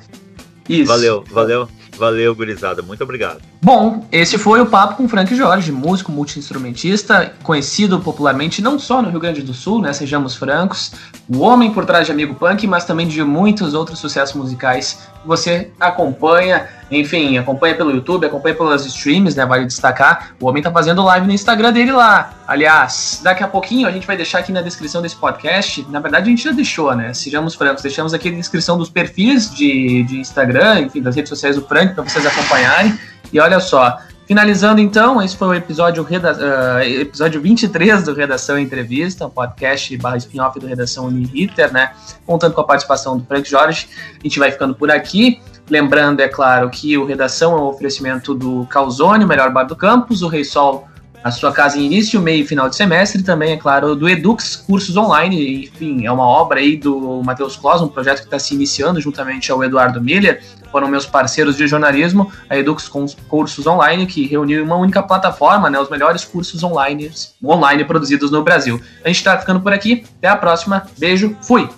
Aí. Isso. Valeu, valeu. Valeu, gurizada. Muito obrigado. Bom, esse foi o papo com Frank Jorge, músico multi-instrumentista, conhecido popularmente não só no Rio Grande do Sul, né, sejamos francos, o homem por trás de Amigo Punk, mas também de muitos outros sucessos musicais você acompanha, enfim, acompanha pelo YouTube, acompanha pelas streams, né? Vale destacar. O homem tá fazendo live no Instagram dele lá. Aliás, daqui a pouquinho a gente vai deixar aqui na descrição desse podcast. Na verdade, a gente já deixou, né? Sejamos francos, deixamos aqui na descrição dos perfis de, de Instagram, enfim, das redes sociais do Frank, para vocês acompanharem. E olha só, Finalizando então, esse foi o episódio, uh, episódio 23 do Redação Entrevista, um podcast barra spin-off do Redação Uniriter, né? Contando com a participação do Frank Jorge. A gente vai ficando por aqui. Lembrando, é claro, que o Redação é um oferecimento do Calzone, o melhor bar do campus, o Rei Sol a sua casa em início, meio e final de semestre, também, é claro, do Edux Cursos Online, enfim, é uma obra aí do Matheus Claus, um projeto que está se iniciando juntamente ao Eduardo Miller, foram meus parceiros de jornalismo, a Edux Cursos Online, que reuniu em uma única plataforma, né, os melhores cursos online, online produzidos no Brasil. A gente está ficando por aqui, até a próxima, beijo, fui!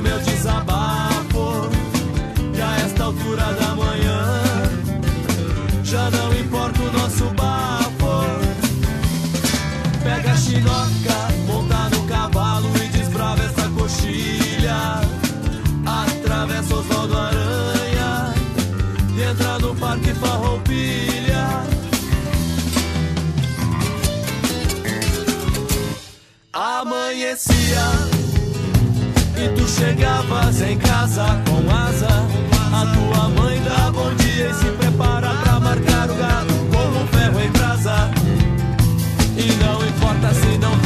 Meu desabafo. Chegavas em casa com asa. A tua mãe dá bom dia e se prepara pra marcar o gado com um ferro em brasa. E não importa se não